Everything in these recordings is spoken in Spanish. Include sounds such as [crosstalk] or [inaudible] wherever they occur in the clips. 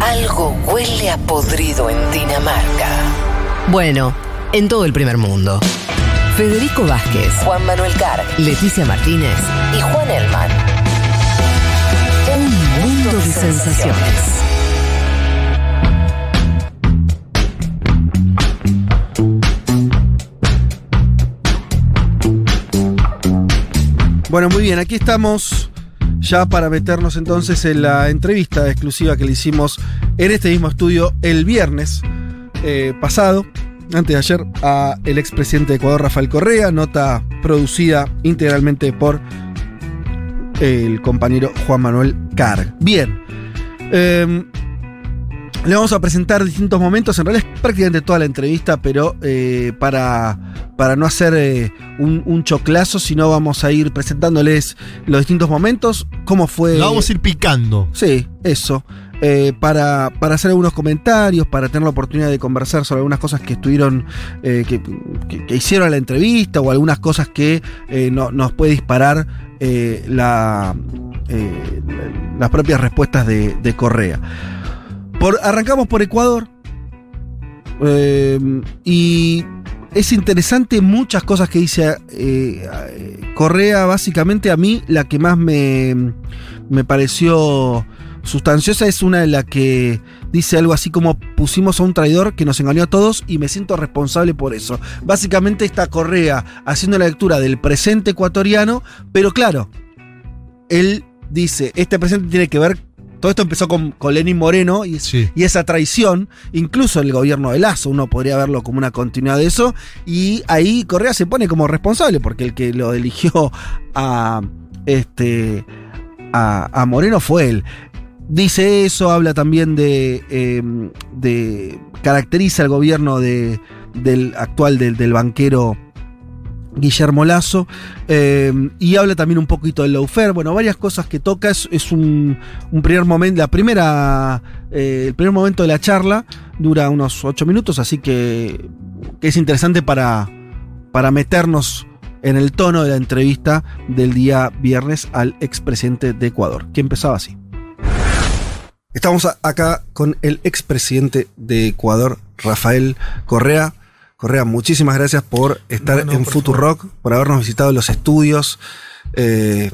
Algo huele a podrido en Dinamarca. Bueno, en todo el primer mundo. Federico Vázquez, Juan Manuel Carr Leticia Martínez, y Juan Elman. un mundo de sensaciones. Bueno, muy bien, aquí estamos ya para meternos entonces en la entrevista exclusiva que le hicimos en este mismo estudio el viernes eh, pasado, antes de ayer, a el expresidente de Ecuador, Rafael Correa, nota producida integralmente por el compañero Juan Manuel Carr. Bien. em, le vamos a presentar distintos momentos, en realidad es prácticamente toda la entrevista, pero eh, para, para no hacer eh, un, un choclazo, sino vamos a ir presentándoles los distintos momentos, cómo fue... Lo vamos a ir picando. Sí, eso. Eh, para, para hacer algunos comentarios, para tener la oportunidad de conversar sobre algunas cosas que estuvieron, que, que- que hicieron en la entrevista o algunas cosas que no- nos puede disparar la, la- las propias respuestas de, de Correa. Arrancamos por Ecuador. eh, y es interesante muchas cosas que dice eh, Correa. Básicamente a mí la que más me, me pareció sustanciosa es una de la que dice algo así como pusimos a un traidor que nos engañó a todos y me siento responsable por eso. Básicamente está Correa haciendo la lectura del presente ecuatoriano, pero claro, él dice, este presente tiene que ver, todo esto empezó con, con Lenín Moreno y, Sí. y esa traición, incluso el gobierno de Lazo, uno podría verlo como una continuidad de eso, y ahí Correa se pone como responsable, porque el que lo eligió a, este, a, a Moreno fue él. Dice eso, habla también de, eh, de caracteriza el gobierno de, del actual del, del banquero Guillermo Lazo, eh, y habla también un poquito del lawfare, bueno, varias cosas que toca, es, un, primer momento, la primera, eh, el primer momento de la charla dura unos ocho minutos, así que, es interesante para, para meternos en el tono de la entrevista del día viernes al expresidente de Ecuador, que empezaba así. Estamos acá con el expresidente de Ecuador, Rafael Correa. Correa, muchísimas gracias por estar No, no, en por Futurock, por habernos visitado los estudios. Eh,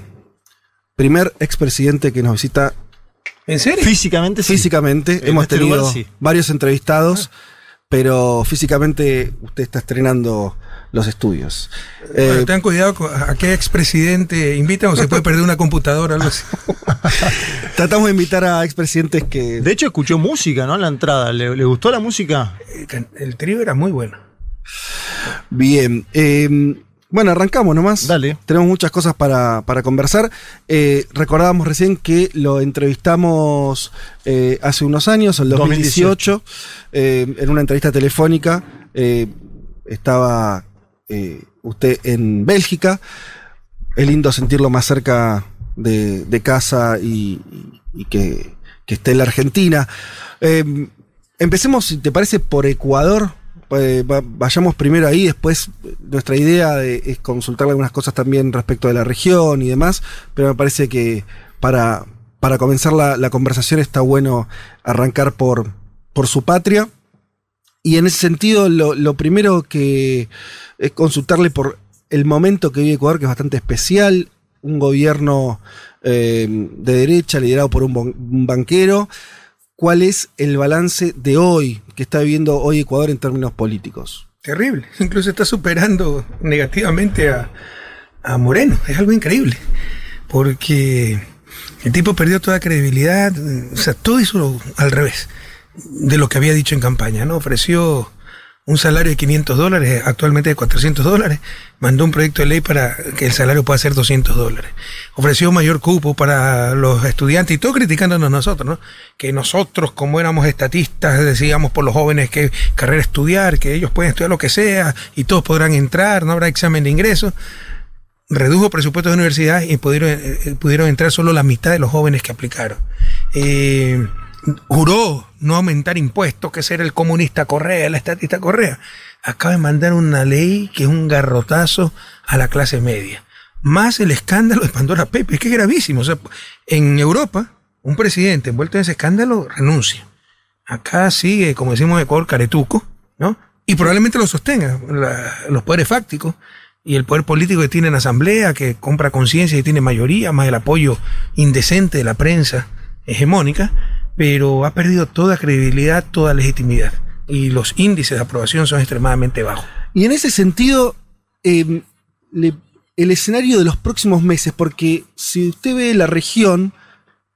primer expresidente que nos visita ¿En serio? Físicamente sí. físicamente. En Hemos este tenido lugar, sí. varios entrevistados, pero físicamente usted está estrenando los estudios. Eh, Bueno, tengan cuidado con a qué expresidente invitan o se puede perder una computadora o algo así. [laughs] tratamos de invitar a expresidentes que... De hecho, escuchó música, ¿no? En la entrada. ¿Le, le gustó la música? El can- El trío era muy bueno. Bien. eh, bueno, arrancamos nomás. Dale. Tenemos muchas cosas para, para conversar. Eh, recordábamos recién que lo entrevistamos eh, hace unos años, el 2018, eh, en una entrevista telefónica. Eh, estaba usted en Bélgica. Es lindo sentirlo más cerca de, de casa y, y que, que esté en la Argentina. Eh, empecemos, si te parece, por Ecuador. Eh, va- vayamos primero ahí, después nuestra idea de- es consultarle algunas cosas también respecto de la región y demás, pero me parece que para, para comenzar la, conversación está bueno arrancar por, por su patria. Y en ese sentido, lo, primero que es consultarle por el momento que vive Ecuador, que es bastante especial, un gobierno eh, de derecha liderado por un banquero. ¿Cuál es el balance de hoy que está viviendo hoy Ecuador en términos políticos? Terrible. Incluso está superando negativamente a, a Moreno. Es algo increíble. Porque el tipo perdió toda credibilidad. O sea, todo hizo al revés de lo que había dicho en campaña. ¿no? Ofreció un salario de 500 dólares, actualmente de 400 dólares. Mandó un proyecto de ley para que el salario pueda ser 200 dólares. Ofreció mayor cupo para los estudiantes y todo criticándonos nosotros, ¿no? Que nosotros, como éramos estatistas, decíamos por los jóvenes que carrera estudiar, que ellos pueden estudiar lo que sea y todos podrán entrar, no habrá examen de ingreso. Redujo presupuestos de universidad y pudieron, eh, pudieron entrar solo la mitad de los jóvenes que aplicaron. Eh, juró no aumentar impuestos, que ser el comunista Correa, la estatista Correa. Acaba de mandar una ley que es un garrotazo a la clase media. Más el escándalo de Pandora Pepe, es que es gravísimo. O sea, en Europa, un presidente envuelto en ese escándalo renuncia. Acá sigue, como decimos en Ecuador, caretuco, ¿no? Y probablemente lo sostenga los poderes fácticos y el poder político que tiene en asamblea, que compra conciencia y tiene mayoría, más el apoyo indecente de la prensa hegemónica, pero ha perdido toda credibilidad, toda legitimidad. Y los índices de aprobación son extremadamente bajos. Y en ese sentido, le- el escenario de los próximos meses, porque si usted ve la región,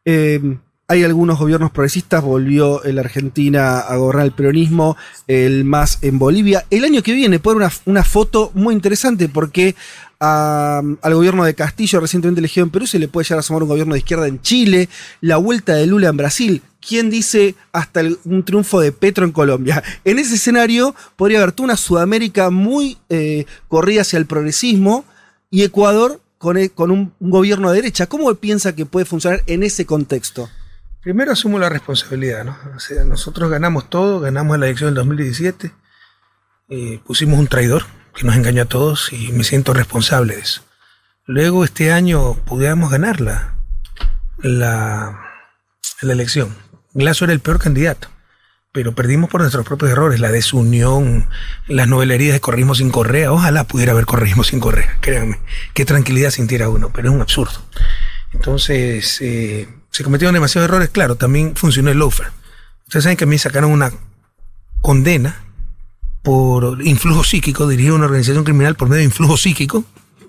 eh, hay algunos gobiernos progresistas, volvió en la Argentina a gobernar el peronismo, el más en Bolivia. El año que viene haber una, una foto muy interesante porque al gobierno de Castillo, recientemente elegido en Perú, se le puede llegar a sumar un gobierno de izquierda en Chile, la vuelta de Lula en Brasil. ¿Quién dice hasta un triunfo de Petro en Colombia? [laughs] En ese escenario podría haber toda una Sudamérica muy eh, corrida hacia el progresismo y Ecuador con, e- con un, un gobierno de derecha. ¿Cómo piensa que puede funcionar en ese contexto? Primero asumo la responsabilidad, ¿no? O sea, nosotros ganamos todo, ganamos la elección del 2017, eh, pusimos un traidor que nos engañó a todos y me siento responsable de eso. Luego este año pudimos ganar la, elección. Glaso era el peor candidato, pero perdimos por nuestros propios errores, la desunión, las novelerías de corrismo sin correa. Ojalá pudiera haber corrismo sin correa, créanme, qué tranquilidad sintiera uno, pero es un absurdo. Entonces, eh, se cometieron demasiados errores, claro, también funcionó el loafer. Ustedes saben que a mí sacaron una condena por influjo psíquico, dirigir una organización criminal por medio de influjo psíquico.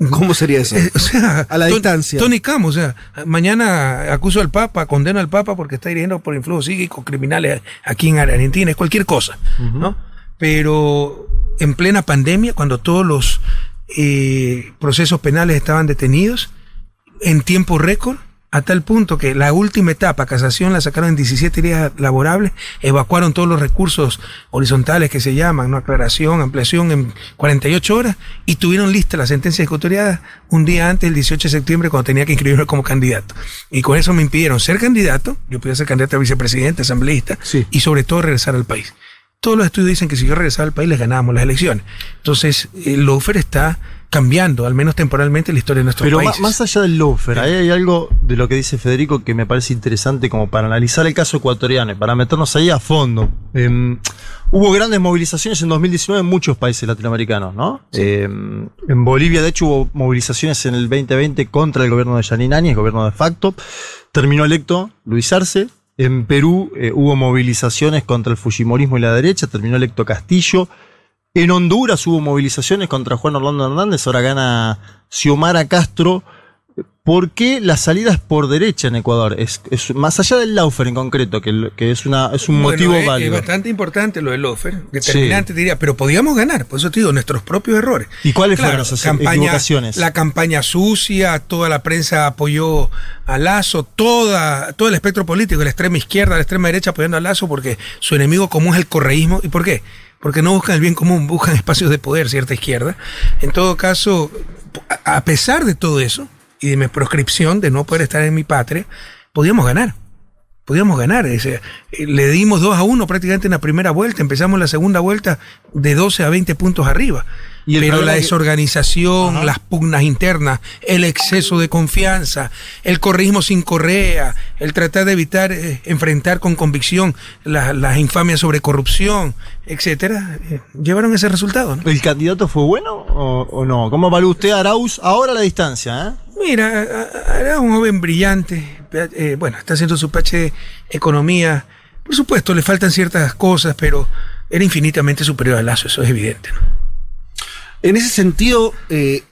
¿Cómo sería eso? Eh, o sea, A la distancia. Tony Camo, o sea, mañana acuso al Papa, condeno al Papa porque está dirigiendo por influjo psíquico criminales aquí en Argentina, es cualquier cosa, ¿no? Pero en plena pandemia, cuando todos los eh, procesos penales estaban detenidos, en tiempo récord, a tal punto que la última etapa, casación, la sacaron en 17 días laborables, evacuaron todos los recursos horizontales que se llaman, ¿no? aclaración, ampliación en 48 horas, y tuvieron lista la sentencia ejecutoriada un día antes, el 18 de septiembre, cuando tenía que inscribirme como candidato. Y con eso me impidieron ser candidato, yo podía ser candidato a vicepresidente, asambleísta, Sí. y sobre todo regresar al país. Todos los estudios dicen que si yo regresaba al país les ganábamos las elecciones. Entonces, el lofer está cambiando, al menos temporalmente, la historia de nuestros Pero ma- países. más allá del loafer, ahí hay algo de lo que dice Federico que me parece interesante como para analizar el caso ecuatoriano y para meternos ahí a fondo. Em, hubo grandes movilizaciones en 2019 en muchos países latinoamericanos, ¿no? Em, en Bolivia, de hecho, hubo movilizaciones en el 2020 contra el gobierno de Yanine Áñez, gobierno de facto. Terminó electo Luis Arce. En Perú eh, hubo movilizaciones contra el Fujimorismo y la derecha, terminó electo Castillo. En Honduras hubo movilizaciones contra Juan Orlando Hernández, ahora gana Xiomara Castro. ¿Por qué la salida es por derecha en Ecuador? Es, es más allá del Laufer en concreto, que, es, una, es un Bueno, motivo es, es válido. bastante importante lo del offer, determinante, te diría, pero podíamos ganar, por eso te digo, nuestros propios errores. ¿Y cuáles fueron esas equivocaciones? La campaña sucia, toda la prensa apoyó a Lazo, toda, todo el espectro político, la extrema izquierda, la extrema derecha apoyando a Lazo porque su enemigo común es el correísmo. ¿Y por qué? Porque no buscan el bien común, buscan espacios de poder, cierta izquierda. En todo caso, a pesar de todo eso y de mi proscripción de no poder estar en mi patria, podíamos ganar podíamos ganar. eh, le dimos 2 a 1 prácticamente en la primera vuelta, empezamos la segunda vuelta de 12 a 20 puntos arriba. Y Pero la desorganización, las pugnas internas, el exceso de confianza, el corrismo sin correa, el tratar de evitar eh, enfrentar con convicción la- las infamias sobre corrupción, etcétera, eh, llevaron ese resultado. ¿no? ¿El candidato fue bueno o, o no? ¿Cómo evalúa usted a Arauz ahora a la distancia? ¿eh? Mira, era un joven brillante, eh, bueno, está haciendo su PhD Economía. Por supuesto, le faltan ciertas cosas, pero era infinitamente superior a Lazo, eso es evidente. En ese sentido, eh,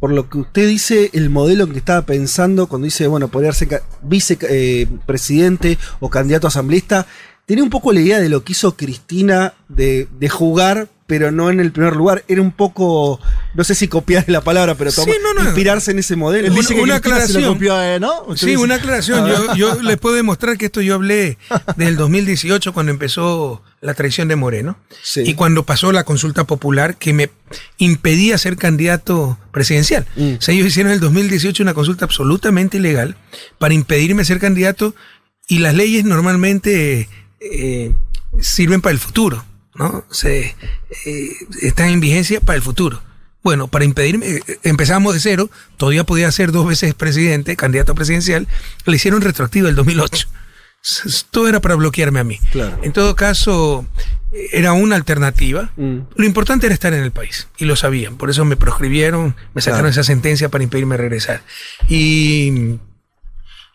por lo que usted dice, el modelo en que estaba pensando cuando dice, bueno, podría ser vicepresidente o candidato asambleísta, tenía un poco la idea de lo que hizo Cristina de jugar, pero no en el primer lugar. Era un poco, no sé si copiar la palabra, pero Sí, toma- no, no. inspirarse en ese modelo. Él dice que una se lo aclaración. copió, eh, ¿no? Sí, dice- una aclaración. Yo, yo les puedo demostrar que esto yo hablé del 2018 cuando empezó la traición de Moreno Sí. y cuando pasó la consulta popular que me impedía ser candidato presidencial. Mm. O sea, ellos hicieron en el 2018 una consulta absolutamente ilegal para impedirme ser candidato y las leyes normalmente eh, sirven para el futuro, ¿no? Se, eh, están en vigencia para el futuro. Bueno, para impedirme, eh, empezamos de cero, todavía podía ser dos veces presidente, candidato presidencial, le hicieron retroactivo el 2008. O S- Todo era para bloquearme a mí. Claro. En todo caso, eh, era una alternativa. Mm. Lo importante era estar en el país y lo sabían. Por eso me proscribieron, me sacaron Claro. esa sentencia para impedirme regresar. Y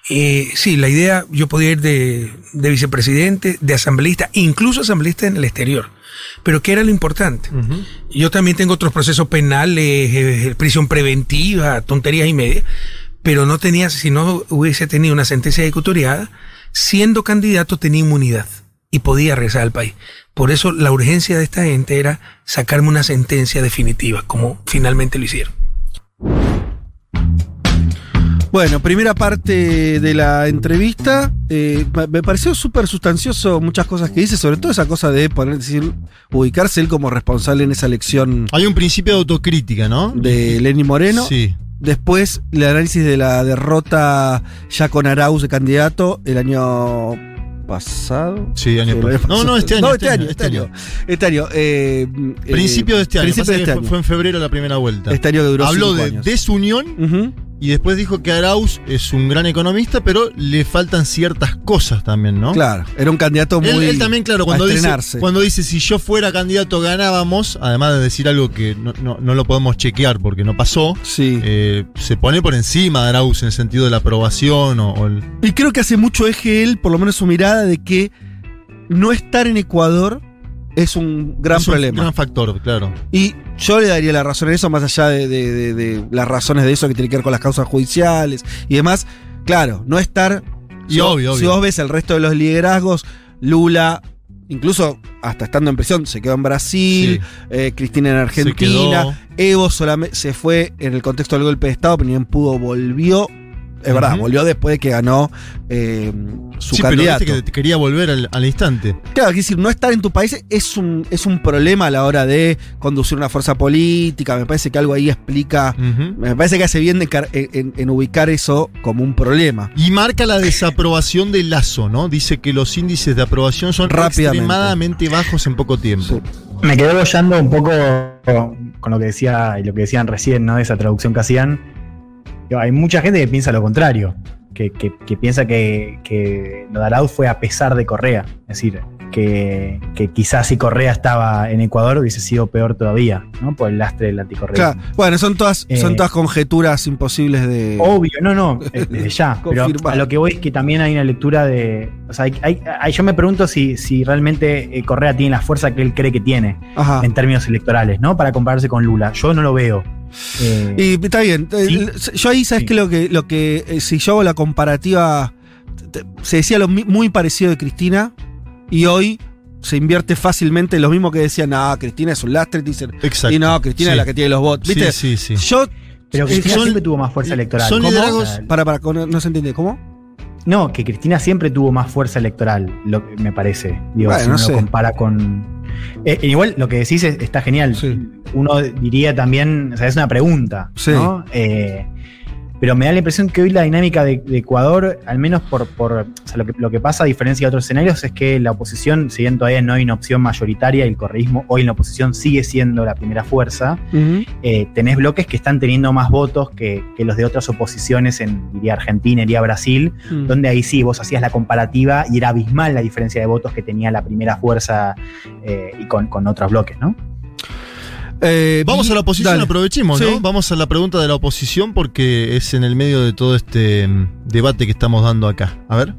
eh, sí, la idea, yo podía ir de, de vicepresidente, de asambleísta, incluso asambleísta en el exterior. Pero ¿qué era lo importante? Yo también tengo otros procesos penales, eh, prisión preventiva, tonterías y media, pero no tenía, si no hubiese tenido una sentencia ejecutoriada, siendo candidato tenía inmunidad y podía regresar al país. Por eso la urgencia de esta gente era sacarme una sentencia definitiva, como finalmente lo hicieron. Bueno, primera parte de la entrevista. eh, me- pareció súper sustancioso muchas cosas que dice, sobre todo esa cosa de poner, decir, ubicarse él como responsable en esa elección Hay un principio de autocrítica, ¿no? de Lenny Moreno. Sí. Después, el análisis de la derrota ya con Arauz de candidato el año pasado. Sí, año pasado. No, no, este año, No, este este año, año, este este año. Este año. eh, eh, Principio de este año. Principio de este fue, año. fue en febrero la primera vuelta. Este año que duró Habló cinco de años. desunión Ujú. Y después dijo que Arauz es un gran economista, pero le faltan ciertas cosas también, ¿no? Claro, era un candidato muy. Él, él también, claro, cuando dice, cuando dice si yo fuera candidato ganábamos, además de decir algo que no, no- no lo podemos chequear porque no pasó, Sí. eh, se pone por encima de Arauz en el sentido de la aprobación o, o el- Y creo que hace mucho eje él, por lo menos su mirada, de que no estar en Ecuador es un gran es un problema. gran factor, claro. Y yo le daría la razón en eso, más allá de, de- de- de las razones de eso que tiene que ver con las causas judiciales y demás. Claro, no estar. Y si vos- obvio, Si obvio. vos ves el resto de los liderazgos, Lula, incluso hasta estando en prisión, se quedó en Brasil, eh, Cristina en Argentina. Evo solamente se fue en el contexto del golpe de Estado, pero ni bien pudo, volvió. Es verdad, volvió después de que ganó eh, su sí, pero candidato. viste que quería volver al, al instante. Claro, es decir, no estar en tu país es un, es un problema a la hora de conducir una fuerza política. Me parece que algo ahí explica. Me parece que hace bien de en, ubicar eso como un problema. Y marca la desaprobación de Lazo, ¿no? Dice que los índices de aprobación son Rápidamente. extremadamente bajos en poco tiempo. Sí. Me quedé bollando un poco con lo que decía y lo que decían recién, ¿no? Esa traducción que hacían. Hay mucha gente que piensa lo contrario, que, que- que piensa que, que lo de Arauz fue a pesar de Correa. Es decir, que, que quizás si Correa estaba en Ecuador hubiese sido peor todavía, ¿no? Por el lastre del anticorrea. Claro, bueno, son todas, Eh, son todas conjeturas imposibles de. Obvio, no, no, eh, [laughs] desde ya. pero a lo que voy es que también hay una lectura de. O sea, hay- hay- yo me pregunto si, si realmente eh, Correa tiene la fuerza que él cree que tiene Ajá. en términos electorales, ¿no? Para compararse con Lula. Yo no lo veo. Eh, Y está bien. eh, Sí. Yo ahí, ¿sabes Sí. qué? Lo que, lo que eh, si yo hago la comparativa, te- se decía lo muy parecido de Cristina y hoy se invierte fácilmente lo mismo que decían, no, Cristina es un lastre, dicen, Exacto. y no, Cristina Sí. es la que tiene los votos. ¿Viste? Sí, sí, sí. Yo, pero eh, Cristina son- siempre tuvo más fuerza electoral. son liderazgos- para, para, no, no se entiende, ¿cómo? No, que Cristina siempre tuvo más fuerza electoral, lo que me parece. Digo, Bueno, si no uno sé. lo compara con. Eh, igual lo que decís es- está genial. Sí. Uno diría también, o sea, es una pregunta, Sí. ¿no? Eh, pero me da la impresión que hoy la dinámica de, de Ecuador, al menos por, por o sea, lo, que, lo que pasa a diferencia de otros escenarios, es que la oposición, si bien todavía no hay una opción mayoritaria, el correísmo hoy en la oposición sigue siendo la primera fuerza, eh, tenés bloques que están teniendo más votos que, que los de otras oposiciones en, diría, Argentina, iría Brasil, Mm. donde ahí sí vos hacías la comparativa y era abismal la diferencia de votos que tenía la primera fuerza eh, y con, con otros bloques, ¿no? Eh, Vamos y- a la oposición, dale. aprovechemos, Sí. ¿no? Vamos a la pregunta de la oposición porque es en el medio de todo este mm, debate que estamos dando acá. A ver.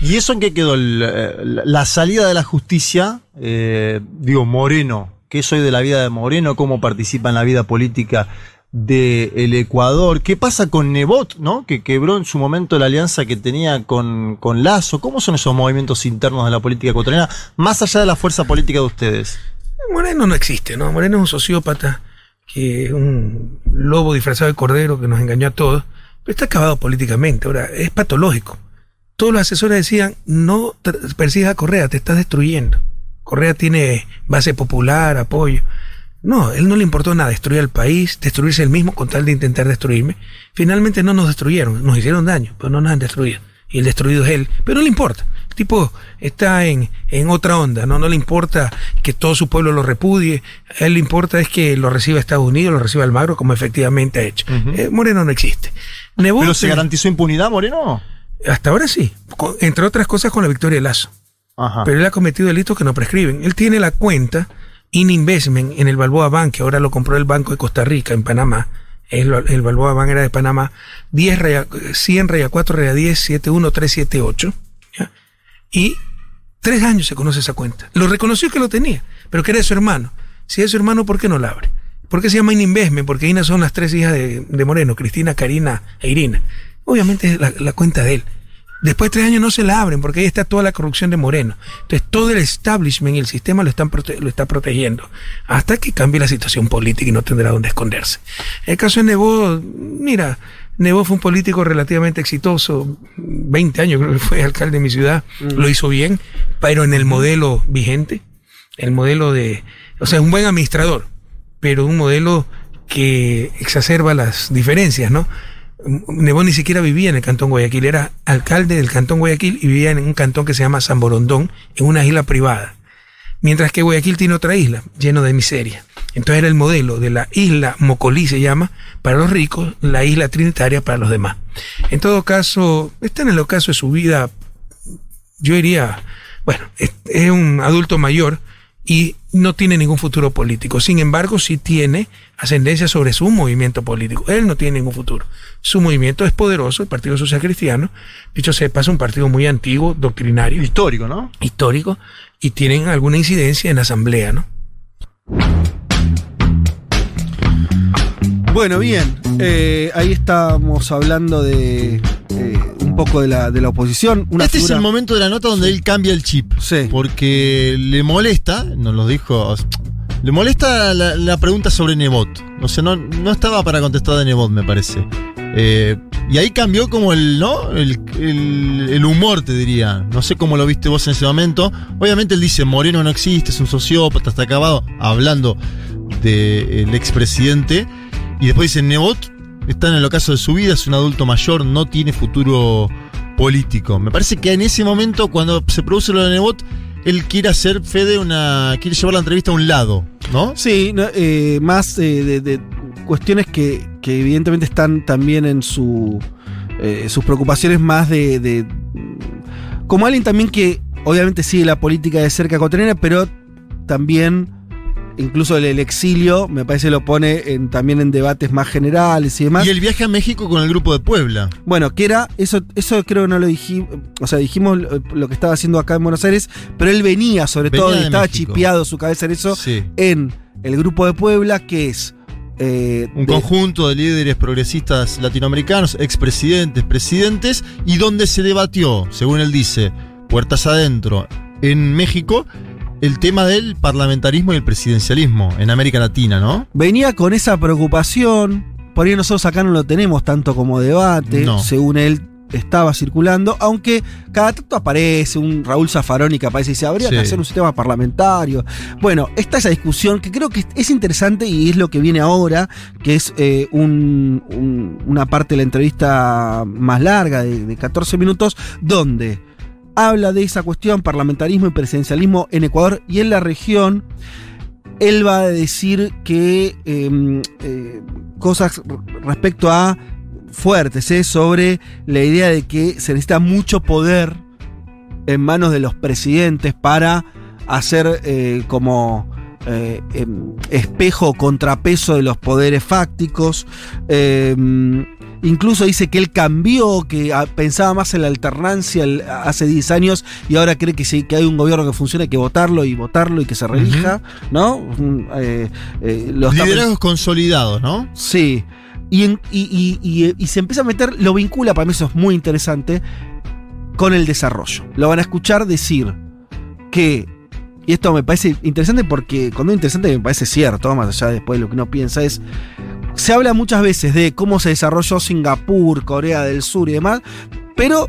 ¿Y eso en qué quedó? El, eh, la la salida de la justicia, eh, digo, Moreno, ¿qué soy de la vida de Moreno? ¿Cómo participa en la vida política del Ecuador? ¿Qué pasa con Nebot, ¿no? que quebró en su momento la alianza que tenía con, con Lazo? ¿Cómo son esos movimientos internos de la política ecuatoriana, más allá de la fuerza política de ustedes? Moreno no existe, ¿no? Moreno es un sociópata, que es un lobo disfrazado de cordero que nos engañó a todos, pero está acabado políticamente. Ahora, es patológico. Todos los asesores decían, no persigas a Correa, te estás destruyendo. Correa tiene base popular, apoyo. No, él no le importó nada, destruir al país, destruirse él mismo con tal de intentar destruirme. Finalmente no nos destruyeron, nos hicieron daño, pero no nos han destruido. Y el destruido es él, pero no le importa. Tipo está en, en otra onda, ¿no? No le importa que todo su pueblo lo repudie, a él le importa es que lo reciba Estados Unidos, lo reciba Almagro, como efectivamente ha hecho. Eh, Moreno no existe. Nebot, ¿Pero se garantizó impunidad, Moreno? Hasta ahora sí. Con- entre otras cosas con la victoria de Lazo. Ajá. Pero él ha cometido delitos que no prescriben. Él tiene la cuenta in investment en el Balboa Bank, que ahora lo compró el Banco de Costa Rica, en Panamá. El, el Balboa Bank era de Panamá. 10 raya, 100 raya 4 raya 10 71378. Y tres años se conoce esa cuenta. Lo reconoció que lo tenía, pero que era de su hermano. Si es su hermano, ¿por qué no la abre? ¿Por qué se llama In Investment? Porque Ina son las tres hijas de, de Moreno, Cristina, Karina e Irina. Obviamente es la, cuenta de él. Después de tres años no se la abren porque ahí está toda la corrupción de Moreno. Entonces todo el establishment y el sistema lo, están prote- lo está protegiendo hasta que cambie la situación política y no tendrá dónde esconderse. El caso de Nebot, mira, Nebot fue un político relativamente exitoso, 20 años creo que fue alcalde de mi ciudad, lo hizo bien, pero en el modelo vigente, el modelo de, o sea, un buen administrador, pero un modelo que exacerba las diferencias, ¿no? Nebot ni siquiera vivía en el cantón Guayaquil, era alcalde del cantón Guayaquil y vivía en un cantón que se llama San Borondón, en una isla privada. Mientras que Guayaquil tiene otra isla, lleno de miseria. Entonces era el modelo de la isla Mocolí, se llama, para los ricos, la isla Trinitaria para los demás. En todo caso, está en el ocaso de su vida, yo diría, bueno, es, es un adulto mayor y no tiene ningún futuro político. Sin embargo, sí tiene ascendencia sobre su movimiento político. Él no tiene ningún futuro. Su movimiento es poderoso, el Partido Social Cristiano. Dicho sea de paso, un partido muy antiguo, doctrinario, Histórico, ¿no? histórico, y tienen alguna incidencia en la asamblea, ¿no? Bueno, bien. eh, ahí estamos hablando de eh, un poco de la, de la oposición. Una este es el momento de la nota donde él cambia el chip. Sí. Porque le molesta, nos lo dijo, le molesta la, la pregunta sobre Nebot. O sea, no, no estaba para contestar de Nebot, me parece. Eh, y ahí cambió como el, ¿no? El, el- el humor, te diría. No sé cómo lo viste vos en ese momento. Obviamente él dice, Moreno no existe, es un sociópata, está acabado, hablando del expresidente. Y después dice, Nebot está en el ocaso de su vida, es un adulto mayor, no tiene futuro político. Me parece que en ese momento, cuando se produce lo de Nebot, él quiere hacer Fede una. quiere llevar la entrevista a un lado, ¿no? Sí, eh, más eh, de, de cuestiones que, que evidentemente están también en su eh, sus preocupaciones más de, de- como alguien también que obviamente sigue la política de cerca cotidiana, pero también incluso el, el exilio me parece lo pone en- también en debates más generales y demás. Y el viaje a México con el grupo de Puebla. Bueno, que era, eso, eso creo que no lo dijimos, o sea, dijimos lo, que estaba haciendo acá en Buenos Aires, pero él venía sobre Venía todo, y estaba México. chipeado su cabeza en eso, Sí. en el grupo de Puebla, que es... eh, Un de- conjunto de líderes progresistas latinoamericanos, expresidentes, presidentes, y donde se debatió, según él dice, puertas adentro, en México, el tema del parlamentarismo y el presidencialismo en América Latina, ¿no? venía con esa preocupación, por ahí nosotros acá no lo tenemos tanto como debate, No. según él estaba circulando, aunque cada tanto aparece un Raúl Zaffaroni que aparece y dice, habría que hacer un sistema parlamentario. Bueno, está esa discusión que creo que es interesante y es lo que viene ahora, que es eh, un- un- una parte de la entrevista más larga, de, de 14 minutos, donde habla de esa cuestión, parlamentarismo y presidencialismo en Ecuador y en la región. Él va a decir que eh, eh, cosas respecto a fuertes ¿eh? sobre la idea de que se necesita mucho poder en manos de los presidentes para hacer eh, como em, espejo o contrapeso de los poderes fácticos. Incluso dice que él cambió, que ah, pensaba más en la alternancia hace 10 años y ahora cree que si que hay un gobierno que funciona hay que votarlo y votarlo y que se relija, ¿no? Mm, eh, eh, lo está Liderazgos consolidados, ¿no? Sí. Y, en- y- y- y- y se empieza a meter, lo vincula, para mí eso es muy interesante, con el desarrollo. Lo van a escuchar decir que, y esto me parece interesante porque cuando es interesante me parece cierto, más allá de después de lo que uno piensa, es, se habla muchas veces de cómo se desarrolló Singapur, Corea del Sur y demás, pero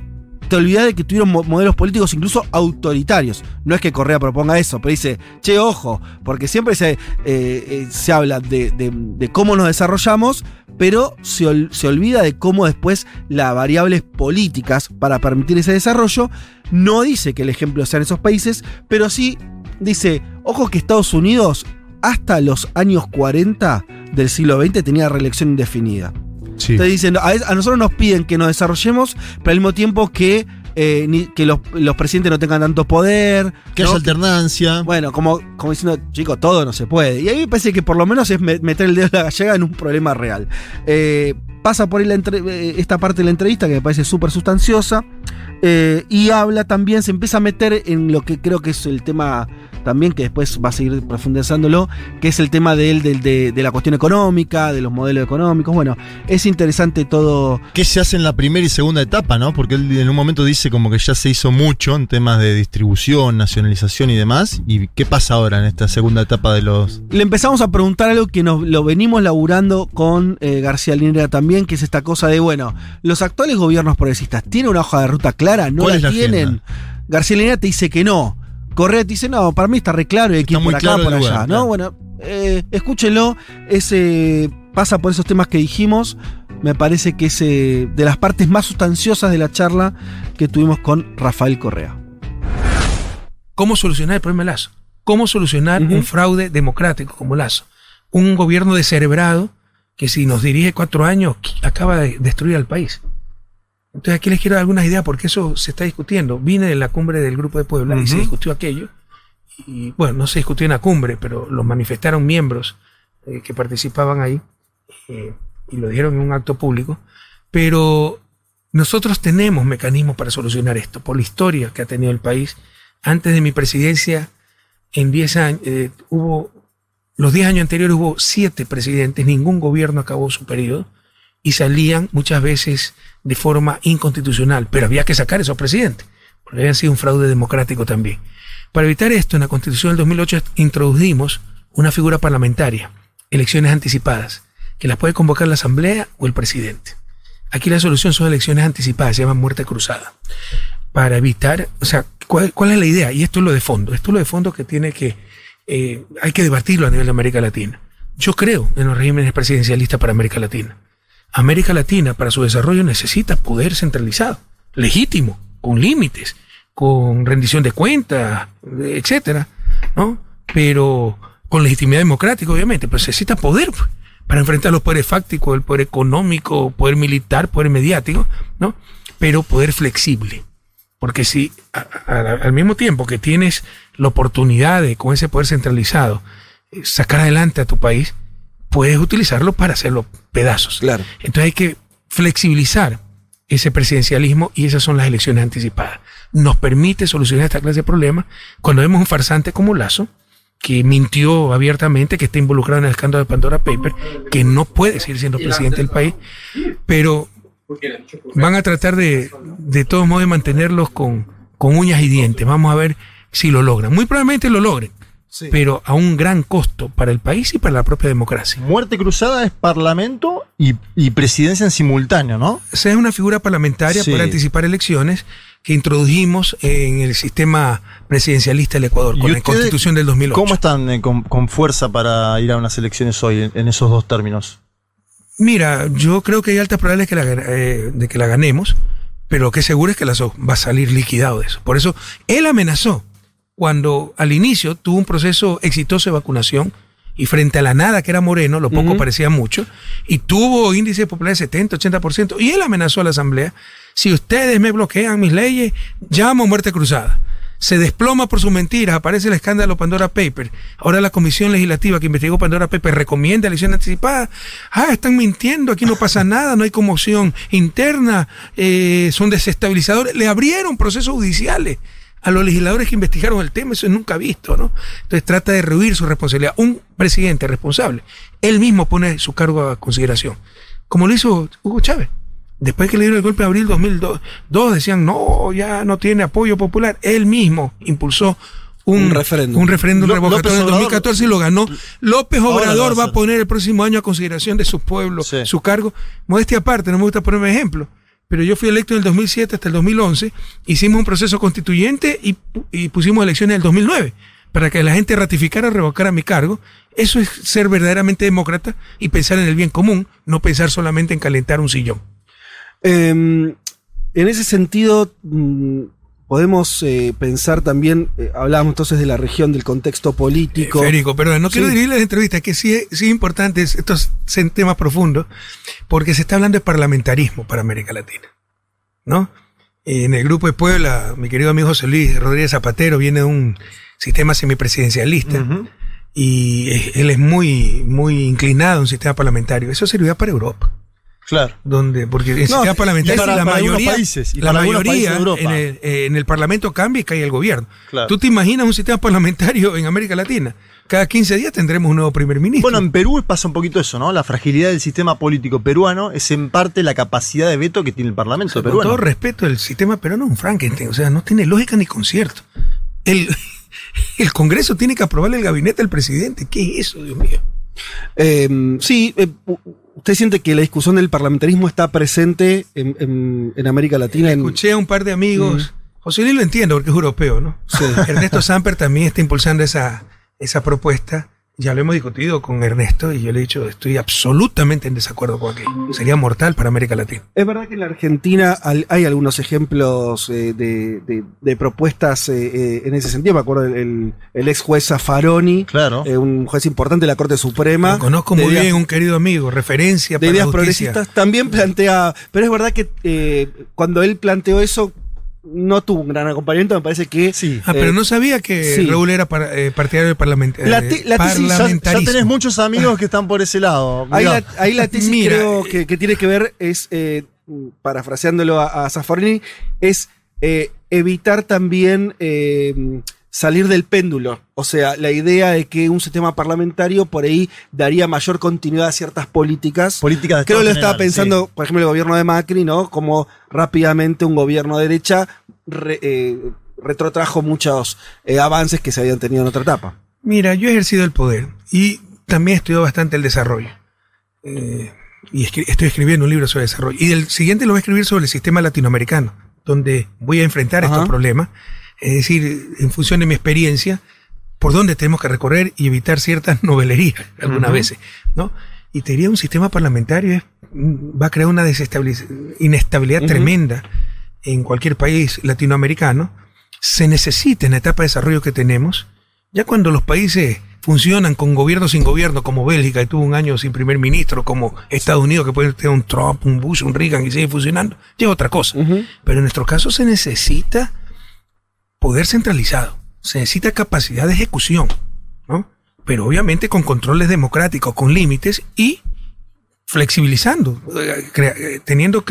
te olvidas de que tuvieron mo- modelos políticos incluso autoritarios. No es que Correa proponga eso, pero dice, che, ojo, porque siempre se, eh, eh, se habla de, de- cómo nos desarrollamos, pero se, se olvida de cómo después las variables políticas para permitir ese desarrollo, no dice que el ejemplo sean esos países, pero sí dice, ojo que Estados Unidos hasta los años 40 del siglo XX tenía reelección indefinida. Sí. Entonces dicen, a, nosotros nos piden que nos desarrollemos, pero al mismo tiempo que, eh, ni- que los, los presidentes no tengan tanto poder. Que ¿no? haya alternancia. Bueno, como, como diciendo, chicos, todo no se puede. Y a mí me parece que por lo menos es me- meter el dedo en la gallega en un problema real. Eh, pasa por ahí la entre- eh, esta parte de la entrevista que me parece súper sustanciosa. eh, y habla también, se empieza a meter en lo que creo que es el tema también, que después va a seguir profundizándolo, que es el tema de, él, de, de la cuestión económica, de los modelos económicos. Bueno, es interesante todo. ¿Qué se hace en la primera y segunda etapa, no? Porque él en un momento dice como que ya se hizo mucho en temas de distribución, nacionalización y demás. ¿Y qué pasa ahora en esta segunda etapa de los. Le empezamos a preguntar algo que nos lo venimos laburando con eh, García Linera también, que es esta cosa de, bueno, los actuales gobiernos progresistas tienen una hoja de ruta clara, no ¿Cuál la tienen. agenda? García Linera te dice que no. Correa te dice, no, para mí está re claro y hay que ir por acá, claro por allá. lugar, ¿no? claro. Bueno, eh, escúchenlo. Ese pasa por esos temas que dijimos. Me parece que es eh, de las partes más sustanciosas de la charla que tuvimos con Rafael Correa. ¿Cómo solucionar el problema de Lazo? ¿Cómo solucionar un fraude democrático como Lazo? Un gobierno descerebrado que si nos dirige cuatro años acaba de destruir al país. Entonces aquí les quiero dar algunas ideas porque eso se está discutiendo. Vine de la cumbre del Grupo de Puebla y se discutió aquello. Y bueno, no se discutió en la cumbre, pero lo manifestaron miembros eh, que participaban ahí eh, y lo dijeron en un acto público. Pero nosotros tenemos mecanismos para solucionar esto por la historia que ha tenido el país. Antes de mi presidencia, en 10 años, eh, hubo, los 10 años anteriores hubo 7 presidentes, ningún gobierno acabó su periodo y salían muchas veces de forma inconstitucional, pero había que sacar esos presidentes, porque habían sido un fraude democrático también. Para evitar esto, en la Constitución del 2008 introdujimos una figura parlamentaria, elecciones anticipadas, que las puede convocar la Asamblea o el presidente. Aquí la solución son elecciones anticipadas, se llaman muerte cruzada. Para evitar, o sea, ¿cuál, cuál es la idea? Y esto es lo de fondo, esto es lo de fondo que tiene que, eh, hay que debatirlo a nivel de América Latina. Yo creo en los regímenes presidencialistas para América Latina. América Latina para su desarrollo necesita poder centralizado, legítimo, con límites, con rendición de cuentas, etcétera, ¿no? Pero con legitimidad democrática, obviamente, pero necesita poder pues, para enfrentar los poderes fácticos, el poder económico, poder militar, poder mediático, ¿no? Pero poder flexible. Porque si a- al mismo tiempo que tienes la oportunidad de, con ese poder centralizado, eh, sacar adelante a tu país, puedes utilizarlo para hacerlo pedazos. Claro. Entonces hay que flexibilizar ese presidencialismo y esas son las elecciones anticipadas. Nos permite solucionar esta clase de problemas cuando vemos un farsante como Lazo, que mintió abiertamente, que está involucrado en el escándalo de Pandora Paper, que no puede seguir siendo presidente del país, pero van a tratar de, de todos modos, de mantenerlos con, con uñas y dientes. Vamos a ver si lo logran. Muy probablemente lo logren, pero a un gran costo para el país y para la propia democracia. Muerte cruzada es parlamento y, y presidencia en simultáneo, ¿no? sea es una figura parlamentaria Sí. para anticipar elecciones que introdujimos en el sistema presidencialista del Ecuador ¿Y con la constitución del 2008. ¿Cómo están eh, con, con fuerza para ir a unas elecciones hoy en, en esos dos términos? Mira, yo creo que hay altas probabilidades la, eh, de que la ganemos, pero lo que es seguro es que Lazo va a salir liquidado de eso. Por eso, él amenazó cuando al inicio tuvo un proceso exitoso de vacunación y frente a la nada que era Moreno, lo poco parecía mucho, y tuvo índice de popularidad de 70, 80%, y él amenazó a la Asamblea, si ustedes me bloquean mis leyes, llamo a muerte cruzada. Se desploma por sus mentiras, aparece el escándalo Pandora Paper. Ahora la comisión legislativa que investigó Pandora Paper recomienda elección anticipada. Ah, están mintiendo, aquí no pasa nada, no hay conmoción interna, eh, son desestabilizadores. Le abrieron procesos judiciales a los legisladores que investigaron el tema, eso es nunca visto, ¿no? Entonces trata de rehuir su responsabilidad. Un presidente responsable, él mismo pone su cargo a consideración, como lo hizo Hugo Chávez. Después que le dieron el golpe de abril 2002, dos decían, no, ya no tiene apoyo popular. Él mismo impulsó un, Un referéndum. un referéndum revocatorio en el López Obrador- 2014 y lo ganó. López Obrador a va a poner el próximo año a consideración de su pueblo, Sí. su cargo. Modestia aparte, no me gusta ponerme ejemplo. Pero yo fui electo en el 2007 hasta el 2011, hicimos un proceso constituyente y, pu- y pusimos elecciones en el 2009 para que la gente ratificara o revocara mi cargo. Eso es ser verdaderamente demócrata y pensar en el bien común, no pensar solamente en calentar un sillón. Eh, en ese sentido, mm, podemos eh, pensar también, eh, hablábamos entonces de la región, del contexto político. Federico, perdón, no quiero Sí. dirigir la entrevista, que sí, sí es importante, es- estos son temas profundos, porque se está hablando de parlamentarismo para América Latina. ¿No? En el grupo de Puebla, mi querido amigo José Luis Rodríguez Zapatero viene de un sistema semipresidencialista Ujú. y eh, él es muy, muy inclinado a un sistema parlamentario. Eso serviría para Europa. Claro. donde porque el No, sistema parlamentario para- la para mayoría países, y la mayoría países de Europa. en el, eh, en el parlamento cambia y cae el gobierno Claro. tú te imaginas un sistema parlamentario en América Latina cada 15 días tendremos un nuevo primer ministro Bueno, en Perú pasa un poquito eso, ¿no? La fragilidad del sistema político peruano es en parte la capacidad de veto que tiene el Parlamento con peruano. todo respeto el sistema peruano es un Frankenstein o sea no tiene lógica ni concierto el [laughs] el Congreso tiene que aprobarle el gabinete del presidente ¿qué es eso Dios mío? Eh, sí, eh, ¿usted siente que la discusión del parlamentarismo está presente en, en- en América Latina? Escuché a un par de amigos José Luis lo entiendo porque es europeo ¿no? Sí. Ernesto Samper también está impulsando esa, esa propuesta. Ya lo hemos discutido con Ernesto y yo le he dicho, estoy absolutamente en desacuerdo con aquello. Sería mortal para América Latina. Es verdad que en la Argentina hay algunos ejemplos eh, de, de- de propuestas eh, eh, en ese sentido. Me acuerdo el, el- ex juez Zaffaroni, Claro. eh, un juez importante de la Corte Suprema. Lo conozco de muy ideas- bien, un querido amigo, referencia de para ideas la justicia. progresistas también plantea, pero es verdad que eh, cuando él planteó eso no tuvo un gran acompañamiento, me parece que Sí. Ah, pero eh, no sabía que sí. Raúl era para- eh, partidario del parlamento. La te- la tesis ya- Ya, parlamentarismo. ya tenés muchos amigos que están por ese lado. ahí la, ahí la tesis Mira, creo eh, que, que tiene que ver es, eh, parafraseándolo a, a es eh, evitar también eh, salir del péndulo. O sea, la idea de que un sistema parlamentario por ahí daría mayor continuidad a ciertas políticas. Políticas de Creo que lo estaba pensando, sí. por ejemplo, el gobierno de Macri, ¿no? Como rápidamente un gobierno de derecha re- eh, retrotrajo muchos eh, avances que se habían tenido en otra etapa. Mira, yo he ejercido el poder y también he estudiado bastante el desarrollo. Eh, y escri- estoy escribiendo un libro sobre desarrollo. Y el siguiente lo voy a escribir sobre el sistema latinoamericano, donde voy a enfrentar Ajá. estos problemas. Es decir, en función de mi experiencia, por dónde tenemos que recorrer y evitar ciertas [laughs] novelerías algunas Ujú. veces, ¿no? Y te diría un sistema parlamentario va a crear una inestabilidad Ujú. tremenda en cualquier país latinoamericano. Se necesita en la etapa de desarrollo que tenemos, ya cuando los países funcionan con gobierno sin gobierno, como Bélgica, que tuvo un año sin primer ministro, como Estados Unidos, que puede tener un Trump, un Bush, un Reagan y sigue funcionando, ya es otra cosa. Pero en nuestro caso se necesita poder centralizado, se necesita capacidad de ejecución, ¿no? Pero obviamente con controles democráticos, con límites y flexibilizando, eh, eh, teniendo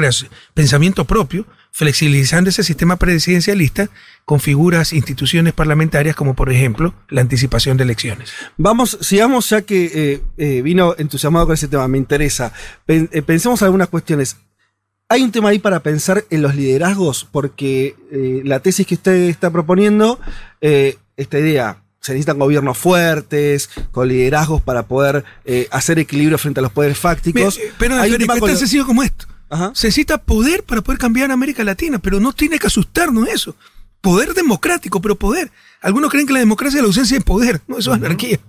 pensamiento propio, flexibilizando ese sistema presidencialista con figuras, instituciones parlamentarias como por ejemplo la anticipación de elecciones. Vamos, sigamos ya que eh, vino entusiasmado con ese tema, me interesa. Pen- pensemos algunas cuestiones. Hay un tema ahí para pensar en los liderazgos, porque eh, la tesis que usted está proponiendo, eh, esta idea, se necesitan gobiernos fuertes, con liderazgos para poder eh, hacer equilibrio frente a los poderes fácticos. Mira, Pero Hay un Federico, tema tan lo- sencillo como esto. Ajá. Se necesita poder para poder cambiar América Latina, pero no tiene que asustarnos eso. Poder democrático, pero poder. Algunos creen que la democracia es la ausencia de poder. No, eso es anarquía.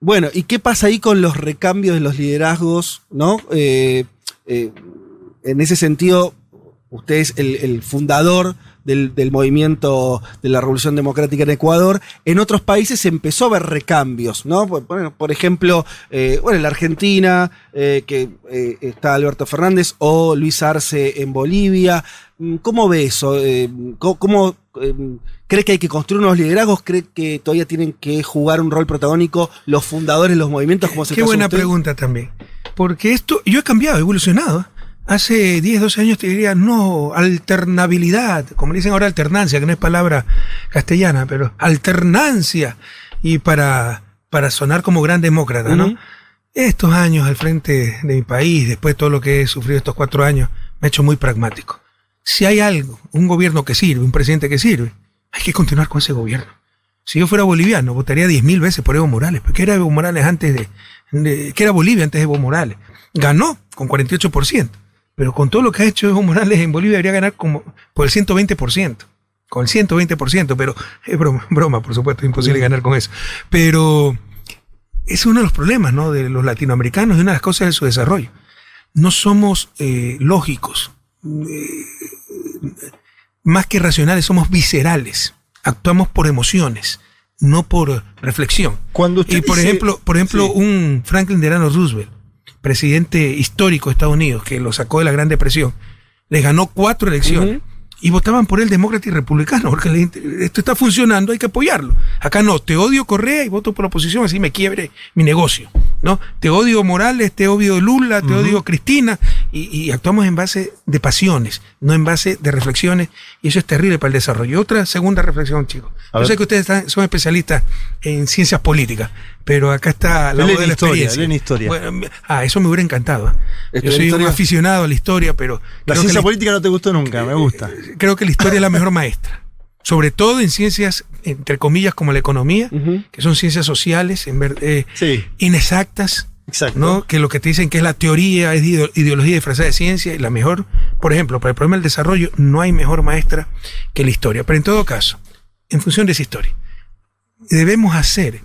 Bueno, ¿y qué pasa ahí con los recambios de los liderazgos? ¿No? Eh, eh, en ese sentido, usted es el, el fundador del, del movimiento de la Revolución Democrática en Ecuador. En otros países se empezó a ver recambios, ¿no? Por, ejemplo, eh, bueno, en la Argentina, eh, que eh, está Alberto Fernández, o Luis Arce en Bolivia. Mm, ¿Cómo ve eso? Eh, ¿Cómo, cómo, eh, cree que hay que construir unos liderazgos? ¿Cree que todavía tienen que jugar un rol protagónico los fundadores de los movimientos? Como Qué buena usted? pregunta también. Porque esto, yo he cambiado, he evolucionado. Hace 10, 12 años te diría, no, alternabilidad, como le dicen ahora alternancia, que no es palabra castellana, pero alternancia. Y para, para sonar como gran demócrata, ¿no? Estos años al frente de mi país, después de todo lo que he sufrido estos cuatro años, me ha hecho muy pragmático. Si hay algo, un gobierno que sirve, un presidente que sirve, hay que continuar con ese gobierno. Si yo fuera boliviano, votaría 10.000 veces por Evo Morales, porque era Evo Morales antes de, de- que era Bolivia antes de Evo Morales. Ganó con 48%, pero con todo lo que ha hecho Evo Morales en Bolivia debería ganar como por el 120%, con el 120%, pero es broma, broma, por supuesto, es imposible ganar con eso. Pero es uno de los problemas ¿no? de los latinoamericanos y una de las cosas de su desarrollo. No somos eh, lógicos. Eh, más que racionales, somos viscerales. Actuamos por emociones, no por reflexión. Cuando usted y por dice- ejemplo, por ejemplo, Sí. un Franklin Delano Roosevelt, presidente histórico de Estados Unidos, que lo sacó de la Gran Depresión, le ganó cuatro elecciones. Y votaban por él demócrata y republicano, porque le esto está funcionando, hay que apoyarlo. Acá no, te odio Correa y voto por la oposición, así me quiebre mi negocio. ¿No? Te odio Morales, te odio Lula, te odio Cristina, y, y actuamos en base de pasiones, no en base de reflexiones, y eso es terrible para el desarrollo. Otra segunda reflexión, chicos. A Yo ver. sé que ustedes están- son especialistas en ciencias políticas, pero acá está la voz de la historia, experiencia. historia. Bueno, ah, eso me hubiera encantado. Yo ¿Estudiar soy un aficionado a la historia, pero La ciencia la- política no te gustó nunca, me gusta. creo que la historia es la mejor maestra. Sobre todo en ciencias, entre comillas, como la economía, que son ciencias sociales, en ver- eh, Sí, inexactas, exacto. ¿no? Que lo que te dicen que es la teoría, es ide- ideología disfrazada de ciencia, y la mejor, por ejemplo, para el problema del desarrollo, no hay mejor maestra que la historia. Pero en todo caso, en función de esa historia, debemos hacer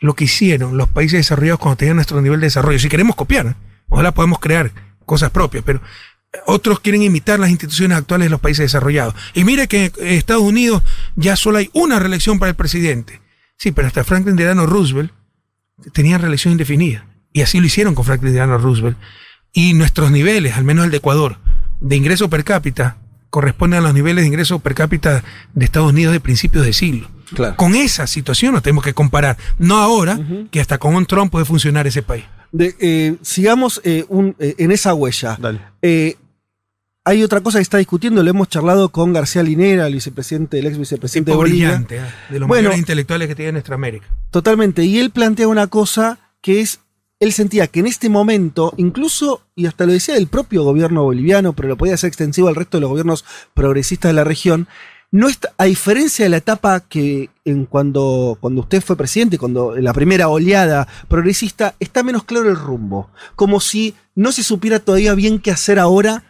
lo que hicieron los países desarrollados cuando tenían nuestro nivel de desarrollo. Si queremos copiar, ojalá podamos crear cosas propias, pero otros quieren imitar las instituciones actuales de los países desarrollados. Y mire que en Estados Unidos ya solo hay una reelección para el presidente. Sí, pero hasta Franklin Delano Roosevelt tenía reelección indefinida. Y así lo hicieron con Franklin Delano Roosevelt. Y nuestros niveles, al menos el de Ecuador, de ingreso per cápita, corresponden a los niveles de ingreso per cápita de Estados Unidos de principios de siglo. Claro. Con esa situación nos tenemos que comparar. No ahora, que hasta con un Trump puede funcionar ese país. De, eh, sigamos eh, un- eh, en esa huella. Dale. Eh, hay otra cosa que está discutiendo, lo hemos charlado con García Linera, el vicepresidente, el ex vicepresidente de Tipo Bolivia. brillante, ¿eh? de los Bueno. mayores intelectuales que tiene nuestra América. Totalmente. Y él plantea una cosa que es, él sentía que en este momento, incluso, y hasta lo decía del propio gobierno boliviano, pero lo podía hacer extensivo al resto de los gobiernos progresistas de la región, no está, a diferencia de la etapa que en cuando, cuando usted fue presidente, cuando la primera oleada progresista, está menos claro el rumbo. Como si no se supiera todavía bien qué hacer ahora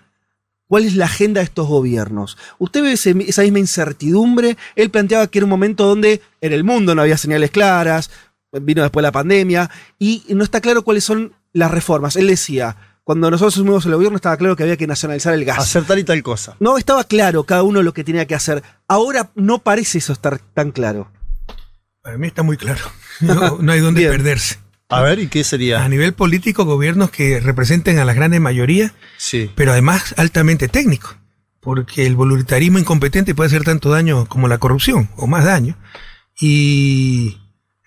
¿Cuál es la agenda de estos gobiernos? ¿Usted ve esa misma incertidumbre? Él planteaba que era un momento donde en el mundo no había señales claras, vino después la pandemia, y no está claro cuáles son las reformas. Él decía, cuando nosotros asumimos el gobierno estaba claro que había que nacionalizar el gas. Hacer tal y tal cosa. No estaba claro cada uno lo que tenía que hacer. Ahora no parece eso estar tan claro. Para mí está muy claro. No, no hay dónde perderse. A ver, ¿y qué A sería? nivel político, gobiernos que representen a las grandes mayorías Sí. pero además altamente técnico, porque el voluntarismo incompetente puede hacer tanto daño como la corrupción, o más daño. Y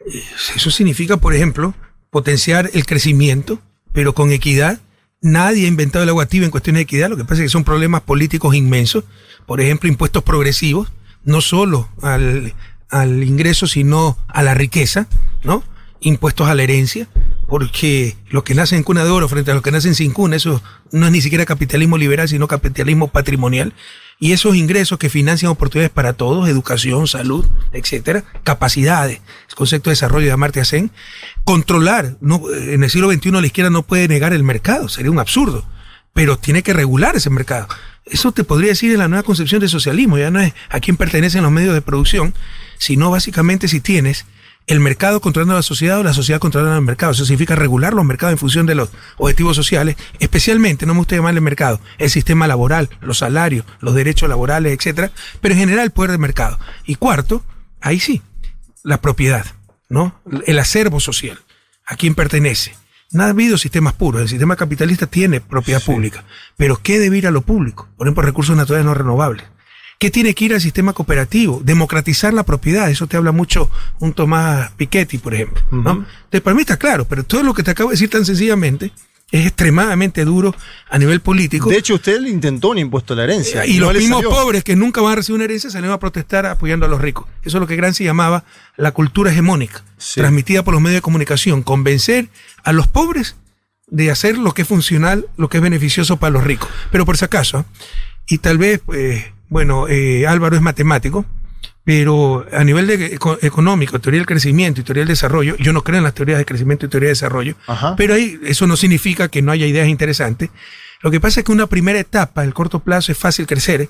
eh, eso significa, por ejemplo, potenciar el crecimiento, pero con equidad. Nadie ha inventado el agua tibia en cuestiones de equidad, lo que pasa es que son problemas políticos inmensos. Por ejemplo, impuestos progresivos, no solo al, al ingreso, sino a la riqueza, ¿no? Impuestos a la herencia, porque los que nacen en cuna de oro frente a los que nacen sin cuna, eso no es ni siquiera capitalismo liberal, sino capitalismo patrimonial. Y esos ingresos que financian oportunidades para todos, educación, salud, etcétera, capacidades, el concepto de desarrollo de Amartya Sen, controlar, no, en el siglo XXI la izquierda no puede negar el mercado, sería un absurdo, pero tiene que regular ese mercado. Eso te podría decir en la nueva concepción de socialismo, ya no es a quién pertenecen los medios de producción, sino básicamente si tienes el mercado controlando a la sociedad o la sociedad controlando al mercado. Eso significa regular los mercados en función de los objetivos sociales, especialmente, no me gusta llamarle mercado, el sistema laboral, los salarios, los derechos laborales, etcétera, pero en general el poder del mercado. Y cuarto, ahí sí, la propiedad, ¿no? El acervo social, a quién pertenece. No ha habido sistemas puros. El sistema capitalista tiene propiedad pública. Pero ¿qué debe ir a lo público? Por ejemplo, recursos naturales no renovables. ¿Qué tiene que ir al sistema cooperativo? Democratizar la propiedad. Eso te habla mucho un Tomás Piketty, por ejemplo. ¿no? Ujú. Entonces, para mí está claro, pero todo lo que te acabo de decir tan sencillamente es extremadamente duro a nivel político. De hecho, usted intentó un impuesto a la herencia. Y no los mismos salió. pobres que nunca van a recibir una herencia salieron a protestar apoyando a los ricos. Eso es lo que Gramsci llamaba la cultura hegemónica, Sí. transmitida por los medios de comunicación. Convencer a los pobres de hacer lo que es funcional, lo que es beneficioso para los ricos. Pero por si acaso, ¿eh? y tal vez, pues, bueno, eh, Álvaro es matemático, pero a nivel de eco- económico, teoría del crecimiento y teoría del desarrollo, yo no creo en las teorías de crecimiento y teoría de desarrollo, Ajá. pero ahí eso no significa que no haya ideas interesantes. Lo que pasa es que una primera etapa, el corto plazo, es fácil crecer ¿eh?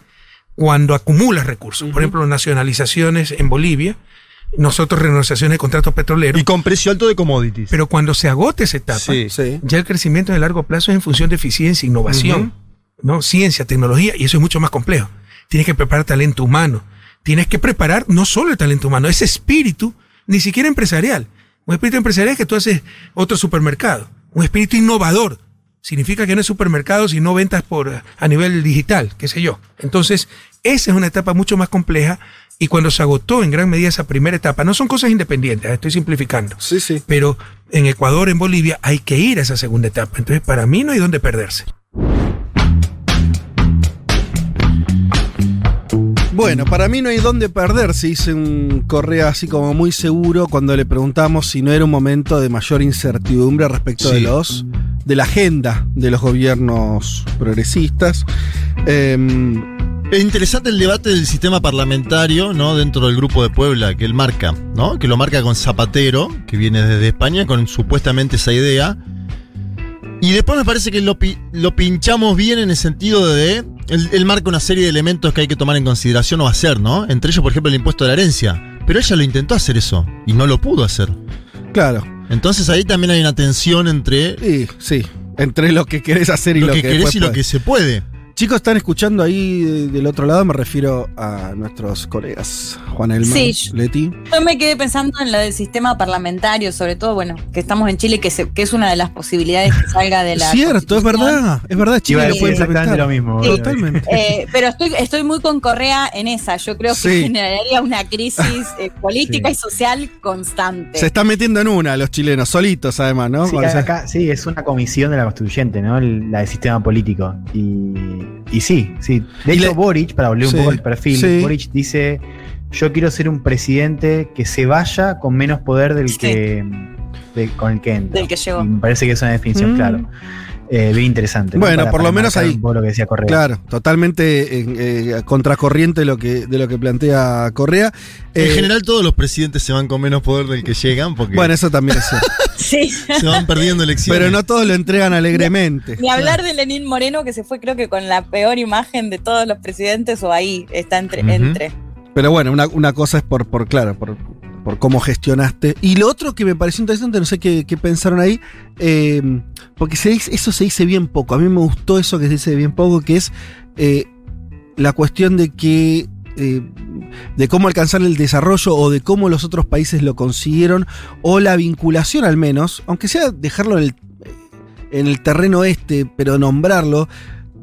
cuando acumulas recursos. Por ejemplo, nacionalizaciones en Bolivia, nosotros renegociaciones de contratos petroleros. Y con precio alto de commodities. pero cuando se agote esa etapa, Sí. Sí. ya el crecimiento de largo plazo es en función de eficiencia, innovación, ¿no? ciencia, tecnología, y eso es mucho más complejo. Tienes que preparar talento humano. Tienes que preparar no solo el talento humano, ese espíritu, ni siquiera empresarial. Un espíritu empresarial es que tú haces otro supermercado. Un espíritu innovador. Significa que no es supermercado, sino ventas por, a nivel digital, qué sé yo. Entonces, esa es una etapa mucho más compleja y cuando se agotó en gran medida esa primera etapa, no son cosas independientes, estoy simplificando. Sí, sí. Pero en Ecuador, en Bolivia, hay que ir a esa segunda etapa. Entonces, para mí no hay dónde perderse. Bueno, para mí no hay dónde perderse, dice un Correa así como muy seguro cuando le preguntamos si no era un momento de mayor incertidumbre respecto de los de la agenda de los gobiernos progresistas. Em, Es interesante el debate del sistema parlamentario, ¿no? Dentro del grupo de Puebla que él marca, ¿no? Que lo marca con Zapatero, que viene desde España con supuestamente esa idea. Y después me parece que lo, pi- lo pinchamos bien en el sentido de. Él, él marca una serie de elementos que hay que tomar en consideración o hacer, ¿no? Entre ellos, por ejemplo, el impuesto de la herencia. Pero ella lo intentó hacer eso y no lo pudo hacer. claro, Entonces ahí también hay una tensión entre sí, sí. Entre lo que querés hacer y lo, lo, que, querés y lo que se puede. Chicos, están escuchando ahí de- del otro lado, me refiero a nuestros colegas, Juan Elman, Sí. Leti. Yo me quedé pensando en lo del sistema parlamentario, sobre todo, bueno, que estamos en Chile, que, se- que es una de las posibilidades que salga de la. Cierto, es verdad, es verdad, Chile lo puede implementar. lo mismo. Sí. Totalmente. Eh, pero estoy, estoy muy con Correa en esa. Yo creo que Sí. generaría una crisis eh, [laughs] política Sí. y social constante. Se están metiendo en una los chilenos, solitos además, ¿no? Sí, acá, es una comisión de la constituyente, ¿no? El- la del sistema político. Y, y sí, sí. De Y hecho, le- Boric, para volver Sí, un poco al perfil, sí. Boric dice: Yo quiero ser un presidente que se vaya con menos poder del Sí. que de- con el que entra. Del que llegó. Y me parece que es una definición, Mm. claro. Eh, bien interesante. ¿no? Bueno, Para- por lo menos ahí. Un poco lo que decía Correa. Claro, totalmente eh, eh, contracorriente de lo que, de lo que plantea Correa. En Eh, general todos los presidentes se van con menos poder del que llegan porque Bueno, eso también es cierto. [laughs] Sí. se van perdiendo elecciones. Pero no todos lo entregan alegremente. Ni hablar de Lenín Moreno, que se fue, creo que con la peor imagen de todos los presidentes, o ahí está entre. Entre. Pero bueno, una, una cosa es por, por claro, por, por cómo gestionaste. Y lo otro que me pareció interesante, no sé qué, pensaron ahí, eh, porque eso se dice bien poco. A mí me gustó eso que se dice bien poco, que es eh, la cuestión de que. eh, de cómo alcanzar el desarrollo o de cómo los otros países lo consiguieron, o la vinculación al menos, aunque sea dejarlo en el, en el terreno este, pero nombrarlo,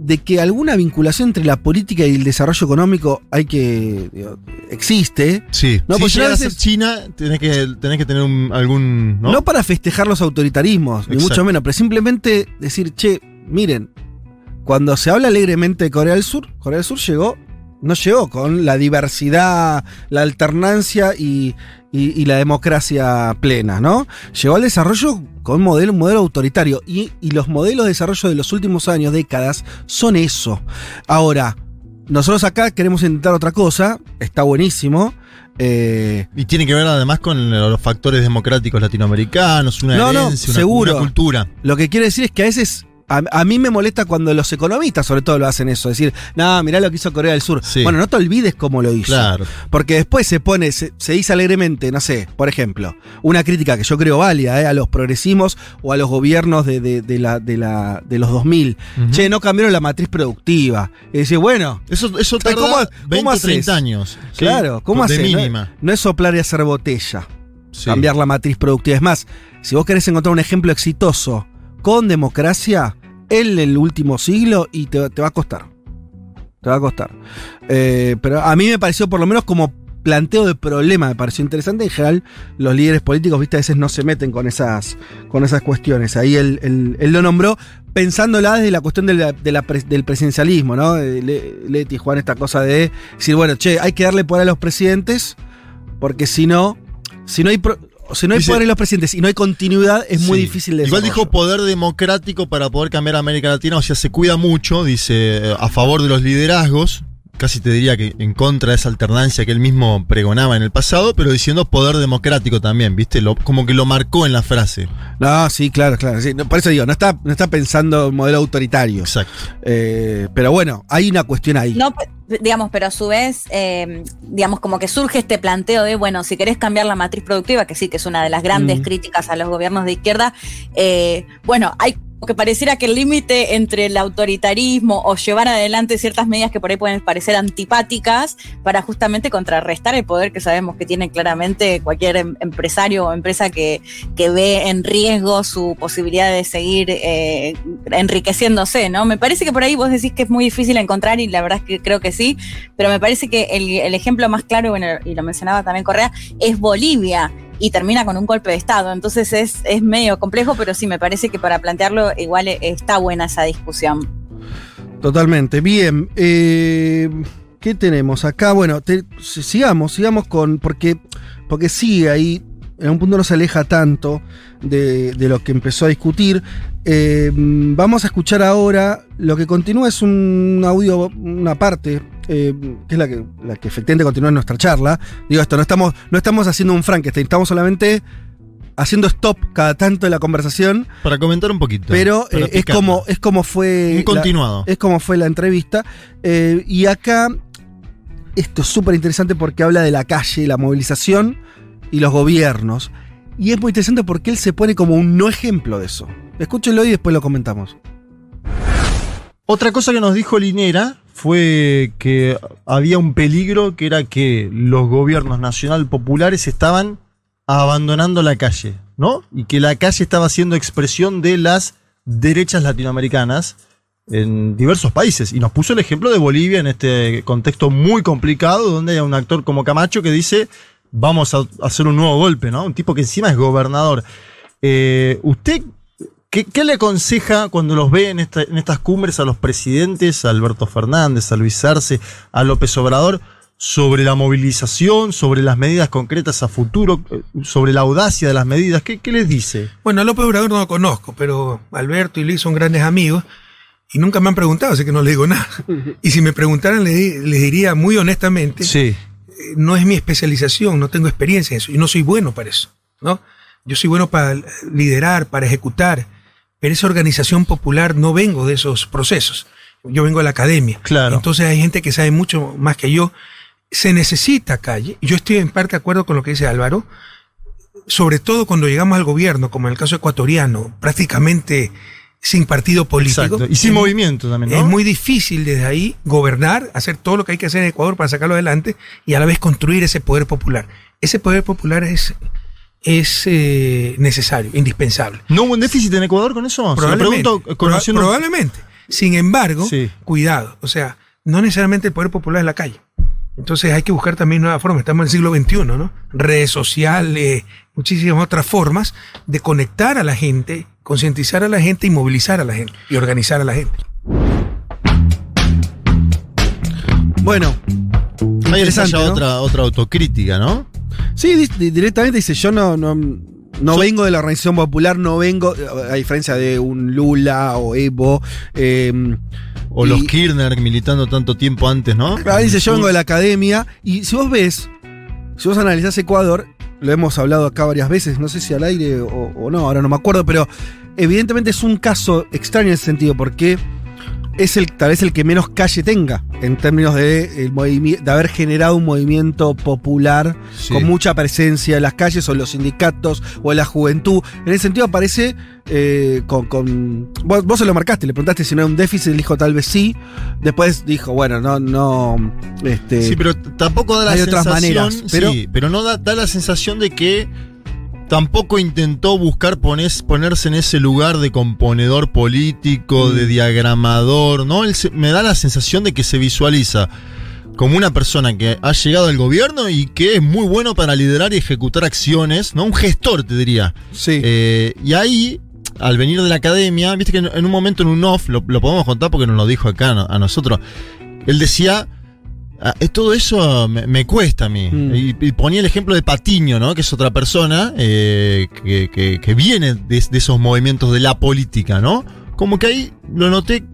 de que alguna vinculación entre la política y el desarrollo económico hay que. digo, existe. Sí, No, si pues llegas a ser China, tenés que, tenés que tener un- algún. ¿no? ¿no? para festejar los autoritarismos, ni mucho menos, pero simplemente decir, che, miren, cuando se habla alegremente de Corea del Sur, Corea del Sur llegó, no llegó con la diversidad, la alternancia y, y- y la democracia plena, ¿no? Llegó al desarrollo con un modelo, un modelo autoritario. Y, y los modelos de desarrollo de los últimos años, décadas, son eso. Ahora, nosotros acá queremos intentar otra cosa, está buenísimo. eh, Y tiene que ver además con los factores democráticos latinoamericanos, una No, no, herencia, una- seguro. una cultura. Lo que quiere decir es que a veces. A, a mí me molesta cuando los economistas, sobre todo, lo hacen eso. Decir, no, mirá lo que hizo Corea del Sur. Sí. Bueno, no te olvides cómo lo hizo. Claro. Porque después se pone, se, se dice alegremente, no sé, por ejemplo, una crítica que yo creo válida eh, a los progresismos o a los gobiernos de, de- de la, de, la, de los 2000. Ujú. Che, no cambiaron la matriz productiva. Y decir, bueno, Eso, eso tarda ¿cómo- 20 cómo o haces? 30 años. ¿sí? claro, ¿cómo haces? No- es soplar y hacer botella. Sí. cambiar la matriz productiva. Es más, si vos querés encontrar un ejemplo exitoso con democracia en el último siglo, y te, va a costar. Te va a costar. Eh, pero a mí me pareció, por lo menos como planteo de problema, me pareció interesante. En general, los líderes políticos, viste, a veces no se meten con esas, con esas cuestiones. Ahí él, él- él lo nombró pensándola desde la cuestión de del presidencialismo, ¿no? Eh, Le- Leti, Juan, esta cosa de decir, bueno, che, hay que darle poder a los presidentes, porque si no, si no hay, si no hay Dice- poder en los presidentes y no hay continuidad, es muy difícil de Igual dijo poder democrático para poder cambiar a América Latina, o sea, se cuida mucho, dice, eh, a favor de los liderazgos, casi te diría que en contra de esa alternancia que él mismo pregonaba en el pasado, pero diciendo poder democrático también, ¿viste? Lo, como que lo marcó en la frase. No, sí, claro, claro. sí. Por eso digo, no está, no está pensando en modelo autoritario. Exacto. Eh, pero bueno, hay una cuestión ahí. No, pe- digamos, pero a su vez, eh, digamos, como que surge este planteo de, bueno, si querés cambiar la matriz productiva, que sí, que es una de las grandes Mm. críticas a los gobiernos de izquierda, eh, bueno, hay que pareciera que el límite entre el autoritarismo o llevar adelante ciertas medidas que por ahí pueden parecer antipáticas para justamente contrarrestar el poder que sabemos que tiene claramente cualquier em- empresario o empresa que, que ve en riesgo su posibilidad de seguir eh, enriqueciéndose, ¿no? Me parece que por ahí vos decís que es muy difícil encontrar y la verdad es que creo que sí, pero me parece que el, ejemplo más claro, bueno, y lo mencionaba también Correa, es Bolivia y termina con un golpe de Estado. Entonces es, es medio complejo, pero sí me parece que para plantearlo igual eh, está buena esa discusión. Totalmente. Bien. eh, ¿Qué tenemos acá? Bueno, sigamos, sigamos con. Porque, porque sí, ahí en un punto no se aleja tanto de, de lo que empezó a discutir. Eh, vamos a escuchar ahora. Lo que continúa es un audio, una parte, eh, que es la que, la que efectivamente continúa en nuestra charla. Digo esto, no estamos, no estamos haciendo un Frankenstein, estamos solamente haciendo stop cada tanto de la conversación. Para comentar un poquito. Pero eh, es, como, es como fue. Un la- continuado. es como fue la entrevista. Eh, y acá, esto es súper interesante porque habla de la calle, la movilización y los gobiernos. Y es muy interesante porque él se pone como un no ejemplo de eso. Escúchenlo y después lo comentamos. Otra cosa que nos dijo Linera fue que había un peligro que era que los gobiernos nacional populares estaban abandonando la calle, ¿no? Y que la calle estaba siendo expresión de las derechas latinoamericanas en diversos países. Y nos puso el ejemplo de Bolivia en este contexto muy complicado, donde hay un actor como Camacho que dice, vamos a hacer un nuevo golpe, ¿no? Un tipo que encima es gobernador. Eh, ¿Usted ¿Qué, qué le aconseja cuando los ve en, esta- en estas cumbres a los presidentes, a Alberto Fernández, a Luis Arce, a López Obrador, sobre la movilización, sobre las medidas concretas a futuro, eh, sobre la audacia de las medidas? ¿Qué, qué les dice? Bueno, a López Obrador no lo conozco, pero Alberto y Luis son grandes amigos y nunca me han preguntado, así que no le digo nada. [laughs] Y si me preguntaran, le di- les diría muy honestamente, Sí. eh, no es mi especialización, no tengo experiencia en eso y no soy bueno para eso, ¿no? Yo soy bueno para liderar, para ejecutar, pero esa organización popular no vengo de esos procesos. Yo vengo de la academia. Claro. Entonces hay gente que sabe mucho más que yo. Se necesita calle. Yo estoy en parte de acuerdo con lo que dice Álvaro, sobre todo cuando llegamos al gobierno, como en el caso ecuatoriano, prácticamente sin partido político. Exacto. Y sin Es- movimiento también, ¿no? es muy difícil desde ahí gobernar, hacer todo lo que hay que hacer en Ecuador para sacarlo adelante y a la vez construir ese poder popular. Ese poder popular es, es eh, necesario, indispensable. ¿No hubo un déficit en Ecuador con eso? Se lo Probablemente. pregunto Proba- conociendo- probablemente. Sin embargo, Sí. cuidado. O sea, no necesariamente el poder popular es la calle. Entonces hay que buscar también nuevas formas. Estamos en el siglo XXI, ¿no? Redes sociales, muchísimas otras formas de conectar a la gente, concientizar a la gente y movilizar a la gente y organizar a la gente. Bueno, Ahí otra, otra autocrítica, ¿no? Sí, di- di- directamente dice, yo no, no, no vengo de la organización popular, no vengo, a diferencia de un Lula o Evo. eh, O Y- los Kirchner militando tanto tiempo antes, ¿no? Claro, dice, yo vengo de la academia. Y si vos ves, si vos analizás Ecuador, lo hemos hablado acá varias veces, no sé si al aire o, o no, ahora no me acuerdo, pero evidentemente es un caso extraño en ese sentido, porque es el, tal vez el que menos calle tenga, en términos de, el movimi- de haber generado un movimiento popular Sí. con mucha presencia en las calles o en los sindicatos o en la juventud. En ese sentido aparece eh, con... con- vos, vos se lo marcaste, le preguntaste si no era un déficit, él dijo tal vez sí. Después dijo, bueno, no, no... Este, Sí, pero tampoco da la hay otras sensación. maneras, pero- sí, pero no da, da la sensación de que tampoco intentó buscar pones- ponerse en ese lugar de componedor político, Mm. de diagramador, ¿no? Él se- me da la sensación de que se visualiza como una persona que ha llegado al gobierno y que es muy bueno para liderar y ejecutar acciones, ¿no? Un gestor, te diría. sí. Eh, y ahí, al venir de la academia, viste que en, en un momento en un off, lo, lo podemos contar porque nos lo dijo acá a nosotros, él decía, "Ah, todo eso me, me cuesta a mí. Mm. Y, y ponía el ejemplo de Patiño, ¿no? Que es otra persona eh, que, que- que viene de, de esos movimientos de la política, ¿no? Como que ahí lo noté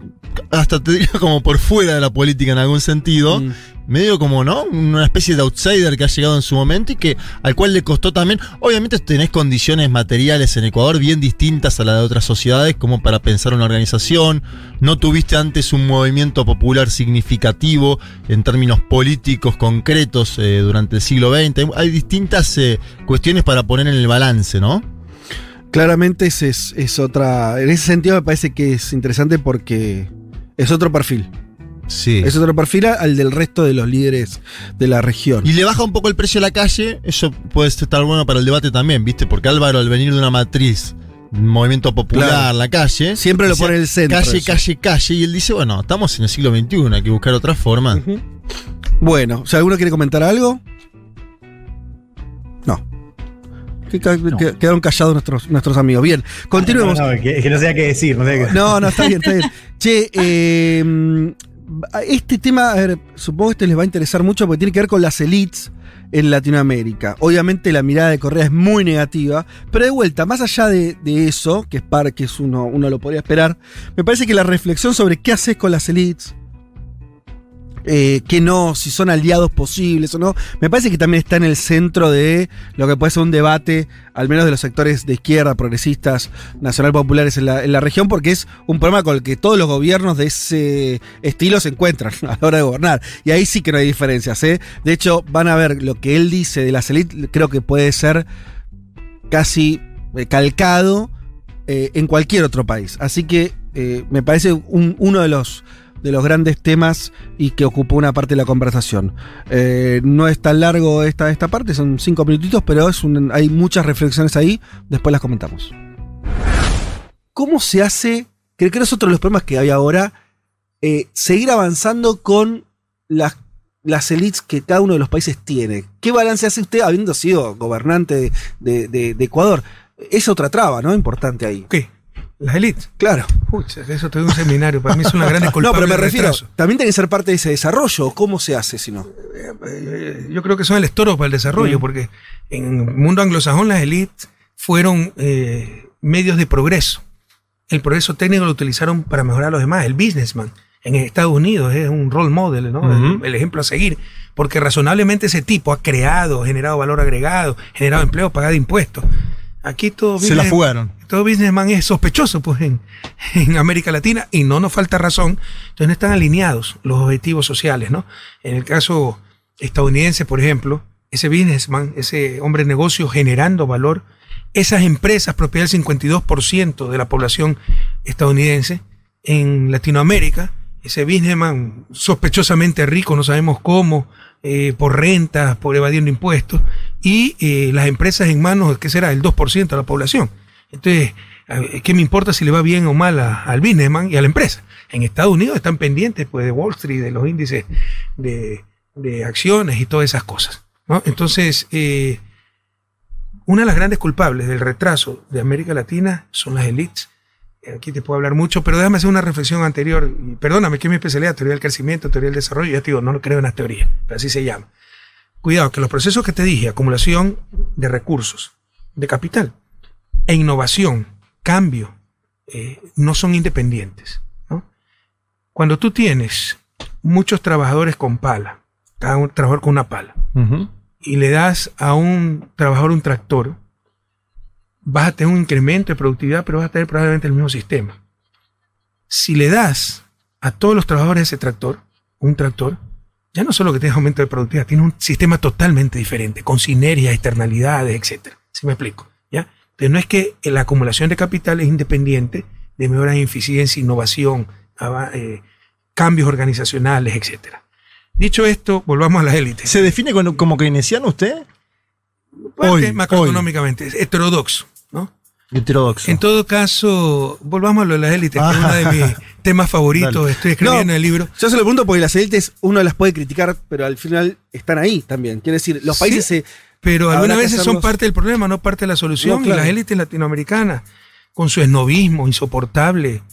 hasta te diría [laughs] como por fuera de la política en algún sentido, Mm. medio como, ¿no? Una especie de outsider que ha llegado en su momento y que al cual le costó también. Obviamente tenés condiciones materiales en Ecuador bien distintas a las de otras sociedades, como para pensar una organización. No tuviste antes un movimiento popular significativo en términos políticos concretos eh, durante el siglo XX. Hay distintas eh, cuestiones para poner en el balance, ¿no? Claramente es, es otra. En ese sentido me parece que es interesante porque es otro perfil. Sí. Es otro perfil al del resto de los líderes de la región. Y le baja un poco el precio a la calle, eso puede estar bueno para el debate también, ¿viste? Porque Álvaro, al venir de una matriz, movimiento popular, Claro. la calle. Siempre lo pone en el centro Calle, eso. calle, calle. Y él dice, bueno, estamos en el siglo XXI, hay que buscar otra forma. Ujú. Bueno, si alguno quiere comentar algo. No. Que Quedaron callados nuestros, nuestros amigos. Bien, continuemos. No, no, que, que no sé qué decir. No, No, no, está bien, está bien. Che, eh, este tema, a ver, supongo que este les va a interesar mucho porque tiene que ver con las elites en Latinoamérica. Obviamente la mirada de Correa es muy negativa, pero de vuelta, más allá de, de eso, que es par, que es uno, uno lo podría esperar, me parece que la reflexión sobre qué haces con las elites, eh, que no, si son aliados posibles o no, me parece que también está en el centro de lo que puede ser un debate, al menos de los sectores de izquierda, progresistas, nacional populares en la, región, porque es un problema con el que todos los gobiernos de ese estilo se encuentran [laughs] a la hora de gobernar. Y ahí sí que no hay diferencias. ¿eh? De hecho, van a ver lo que él dice de las élites, creo que puede ser casi eh, calcado en cualquier otro país. Así que me parece un- uno de los, de los grandes temas y que ocupó una parte de la conversación. Eh, no es tan largo esta, esta parte, son cinco minutitos, pero hay muchas reflexiones ahí, después las comentamos. ¿Cómo se hace? Creo que es otro de los problemas que hay ahora, eh, seguir avanzando con las, las elites que cada uno de los países tiene. ¿Qué balance hace usted habiendo sido gobernante de- de Ecuador? Es otra traba, ¿no? Importante ahí. ¿Qué? Las élites. Claro. Pucha, eso te doy un seminario. Para mí es una gran [laughs] No, culpable pero me refiero, retraso. también tiene que ser parte de ese desarrollo. ¿Cómo se hace si no? Eh, Yo creo que son el estorbo para el desarrollo, Mm. porque en el mundo anglosajón las élites fueron eh, medios de progreso. El progreso técnico lo utilizaron para mejorar a los demás. El businessman en Estados Unidos es un role model, ¿no? El, el ejemplo a seguir, porque razonablemente ese tipo ha creado, generado valor agregado, generado empleo, pagado impuestos. Aquí todo Se la fugaron. Todo businessman es sospechoso pues en, América Latina y no nos falta razón. Entonces no están alineados los objetivos sociales, ¿no? En el caso estadounidense, por ejemplo, ese businessman, ese hombre de negocio generando valor, esas empresas propiedad del 52% de la población estadounidense en Latinoamérica, ese businessman sospechosamente rico, no sabemos cómo, eh, por rentas, por evadiendo impuestos, y eh, las empresas en manos, ¿qué será? El 2% de la población. Entonces, eh, ¿qué me importa si le va bien o mal a- al businessman y a la empresa? En Estados Unidos están pendientes pues, de Wall Street, de los índices de, de acciones y todas esas cosas. Entonces, eh, una de las grandes culpables del retraso de América Latina son las élites. Aquí te puedo hablar mucho, pero déjame hacer una reflexión anterior. Perdóname, que es mi especialidad, teoría del crecimiento, teoría del desarrollo. Ya te digo, no lo creo en las teorías, pero así se llama. Cuidado, que los procesos que te dije, acumulación de recursos, de capital, e innovación, cambio, eh, no son independientes. ¿no? Cuando tú tienes muchos trabajadores con pala, cada un trabajador con una pala, y le das a un trabajador un tractor, vas a tener un incremento de productividad, pero vas a tener probablemente el mismo sistema. Si le das a todos los trabajadores ese tractor un tractor, ya no solo que tienes aumento de productividad, tienes un sistema totalmente diferente, con sinergias, externalidades, etc. ¿Sí me explico? Entonces no es que la acumulación de capital es independiente de mejoras en eficiencia, innovación, eh, cambios organizacionales, etc. Dicho esto, volvamos a las élites. ¿Se define como, keynesiano usted? Hoy, macroeconómicamente, es heterodoxo, ¿no? Heterodoxo. En todo caso, volvamos a lo de las élites, que es uno de mis temas favoritos. Dale. Estoy escribiendo No. el libro. Yo se lo pregunto porque las élites uno las puede criticar, pero al final están ahí también. Quiere decir, los Sí. países se. Pero algunas veces son parte del problema, no parte de la solución. No, claro. Y las élites latinoamericanas, con su esnovismo insoportable,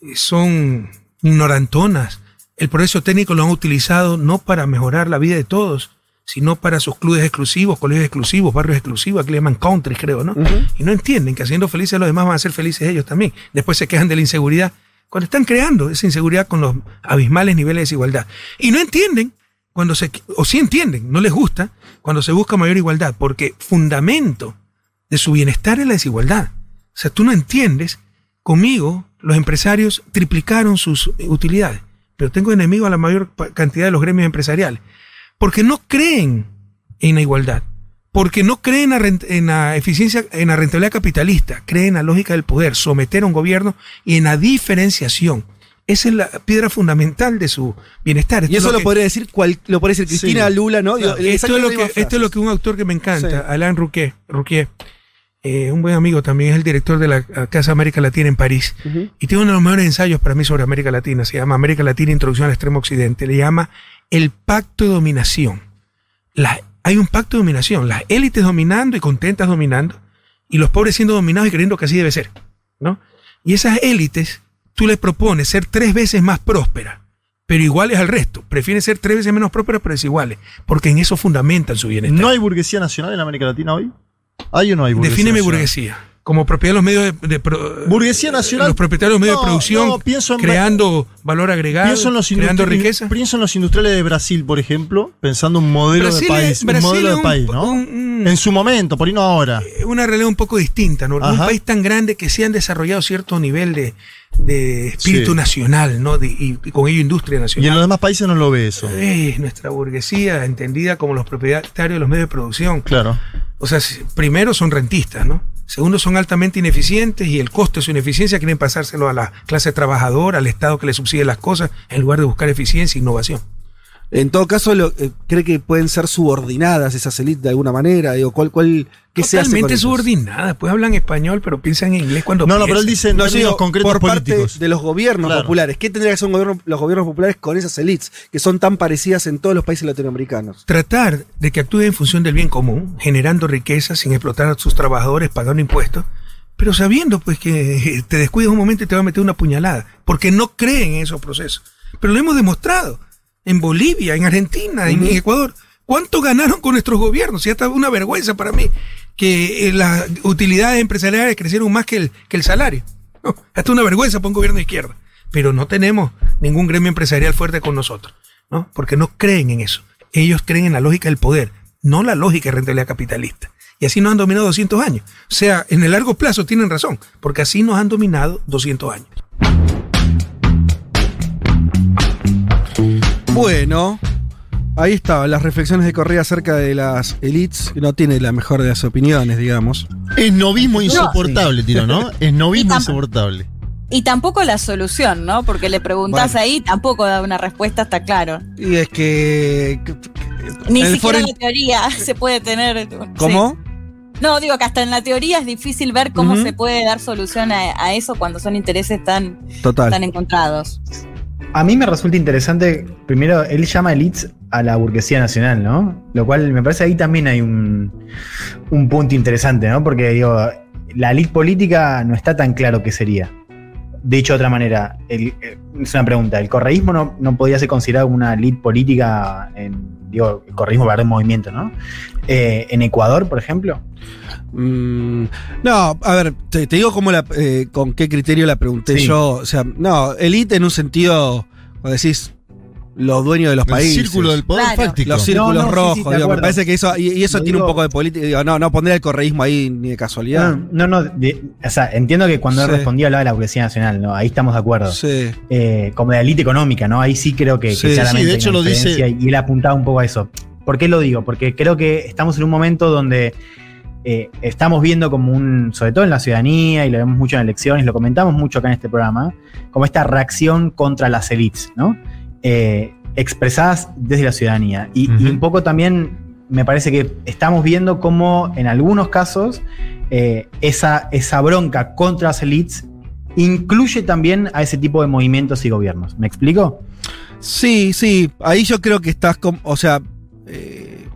eh, son ignorantonas. El progreso técnico lo han utilizado no para mejorar la vida de todos, sino para sus clubes exclusivos, colegios exclusivos, barrios exclusivos, aquí le llaman countries, creo, ¿no? Y no entienden que haciendo felices a los demás van a ser felices ellos también. Después se quejan de la inseguridad, cuando están creando esa inseguridad con los abismales niveles de desigualdad. Y no entienden cuando se, o sí entienden, no les gusta, cuando se busca mayor igualdad, porque fundamento de su bienestar es la desigualdad. O sea, tú no entiendes, conmigo los empresarios triplicaron sus utilidades, pero tengo enemigo a la mayor cantidad de los gremios empresariales, porque no creen en la igualdad, porque no creen en la eficiencia, en la rentabilidad capitalista, creen en la lógica del poder, someter a un gobierno y en la diferenciación. Esa es la piedra fundamental de su bienestar. Y eso es lo que- podría decir cual, lo podría decir Cristina, Sí. Lula, ¿no? Digo, esto, es lo que, la misma esto es lo que un autor que me encanta, Sí. Alain Rouquet, Rouquet eh, un buen amigo también, es el director de la Casa América Latina en París. Y tiene uno de los mejores ensayos para mí sobre América Latina. Se llama América Latina, Introducción al Extremo Occidente. Le llama el pacto de dominación. Hay un pacto de dominación. Las élites dominando y contentas dominando. Y los pobres siendo dominados y creyendo que así debe ser. ¿no? Y esas élites, tú les propones ser tres veces más prósperas, pero iguales al resto. Prefieren ser tres veces menos prósperas, pero desiguales. Porque en eso fundamentan su bienestar. ¿No hay burguesía nacional en América Latina hoy? ¿Hay o no hay burguesía Defíneme nacional? burguesía. Como propiedad de los medios de, de Burguesía nacional. Los propietarios de los medios No, de producción no, pienso en- creando valor agregado, Pienso en, los creando riqueza. pienso en los industriales de Brasil, por ejemplo, pensando un modelo Brasil de país. Brasil un modelo de un- país, ¿no? un- un- en su momento, por ahí no ahora. Una realidad un poco distinta, ¿no? Un Ajá. país tan grande que se han desarrollado cierto nivel de, de espíritu Sí. nacional, ¿no? De- y, y con ello industria Y en nacional. los demás países no lo ve eso. Es nuestra burguesía entendida como los propietarios de los medios de producción. Claro. O sea, primero son rentistas, ¿no? Segundo, son altamente ineficientes y el costo de su ineficiencia quieren pasárselo a la clase trabajadora, al Estado que le subsidie las cosas, en lugar de buscar eficiencia e innovación. En todo caso, lo- eh, ¿cree que pueden ser subordinadas esas élites de alguna manera? Digo, ¿cuál, cuál, ¿Qué se hace subordinadas, pues hablan español, pero piensan en inglés cuando No, no, pero él dice en No, digo, concretos por parte políticos. de los gobiernos Claro. populares. ¿Qué tendría que hacer un gobierno- los gobiernos populares con esas élites que son tan parecidas en todos los países latinoamericanos? tratar de que actúen en función del bien común, generando riqueza sin explotar a sus trabajadores, pagando impuestos, pero sabiendo pues que te descuidas un momento y te va a meter una puñalada, porque no creen en esos procesos. Pero lo hemos demostrado en Bolivia, en Argentina, en Ecuador. ¿Cuánto ganaron con nuestros gobiernos? Y hasta una vergüenza para mí que eh, las utilidades empresariales crecieron más que el, que el salario. [laughs] No, hasta una vergüenza para un gobierno de izquierda. Pero no tenemos ningún gremio empresarial fuerte con nosotros, ¿no? Porque no creen en eso. Ellos creen en la lógica del poder, no la lógica de rentabilidad capitalista. Y así nos han dominado 200 años. O sea, en el largo plazo tienen razón, porque así nos han dominado 200 años. Bueno, ahí estaban las reflexiones de Correa acerca de las élites, que no tiene la mejor de las opiniones, digamos. Es novismo insoportable, tiro, ¿no? Es novismo insoportable. Y tampoco la solución, ¿no? Porque le preguntás Bueno. ahí, tampoco da una respuesta, está claro. Y es que. Ni siquiera foro- la teoría [laughs] se puede tener. ¿Cómo? Sí. No, digo que hasta en la teoría es difícil ver cómo se puede dar solución a, a eso cuando son intereses tan, Total. tan encontrados. A mí me resulta interesante, primero, él llama elites a la burguesía nacional, ¿no? Lo cual me parece ahí también hay un, un punto interesante, ¿no? Porque digo, la elite política no está tan claro qué sería. Dicho de otra manera, el- eh, es una pregunta, ¿el correísmo no, no podría ser considerado una elite política en, digo, el correísmo para el movimiento, ¿no? Eh, en Ecuador, por ejemplo. Mm, no, a ver, te, te digo cómo la, eh, con qué criterio la pregunté Sí. yo. O sea, no, elite en un sentido, cuando decís los dueños de los El países. círculo del poder Claro. fáctico. Los círculos No, no, sí, rojos, sí, digo, me parece que eso, y, y eso tiene un poco de política, digo, no, no pondría el correísmo ahí ni de casualidad. No, no, de- o sea, entiendo que cuando él Sí. respondía hablaba de la burguesía nacional, ¿no? Ahí estamos de acuerdo. Sí. eh, como de la élite económica, ¿no? Ahí sí creo que, que Sí, sí, claramente de hay hecho una lo dice- Y él apuntaba un poco a eso. ¿Por qué lo digo? Porque creo que estamos en un momento donde eh, estamos viendo como un, sobre todo en la ciudadanía, y lo vemos mucho en elecciones, lo comentamos mucho acá en este programa, como esta reacción contra las élites, ¿no? Eh, expresadas desde la ciudadanía. Y, un poco también me parece que estamos viendo cómo en algunos casos eh, esa, esa bronca contra las élites incluye también a ese tipo de movimientos y gobiernos. ¿Me explico? Sí, sí. Ahí yo creo que estás con. O sea. eh,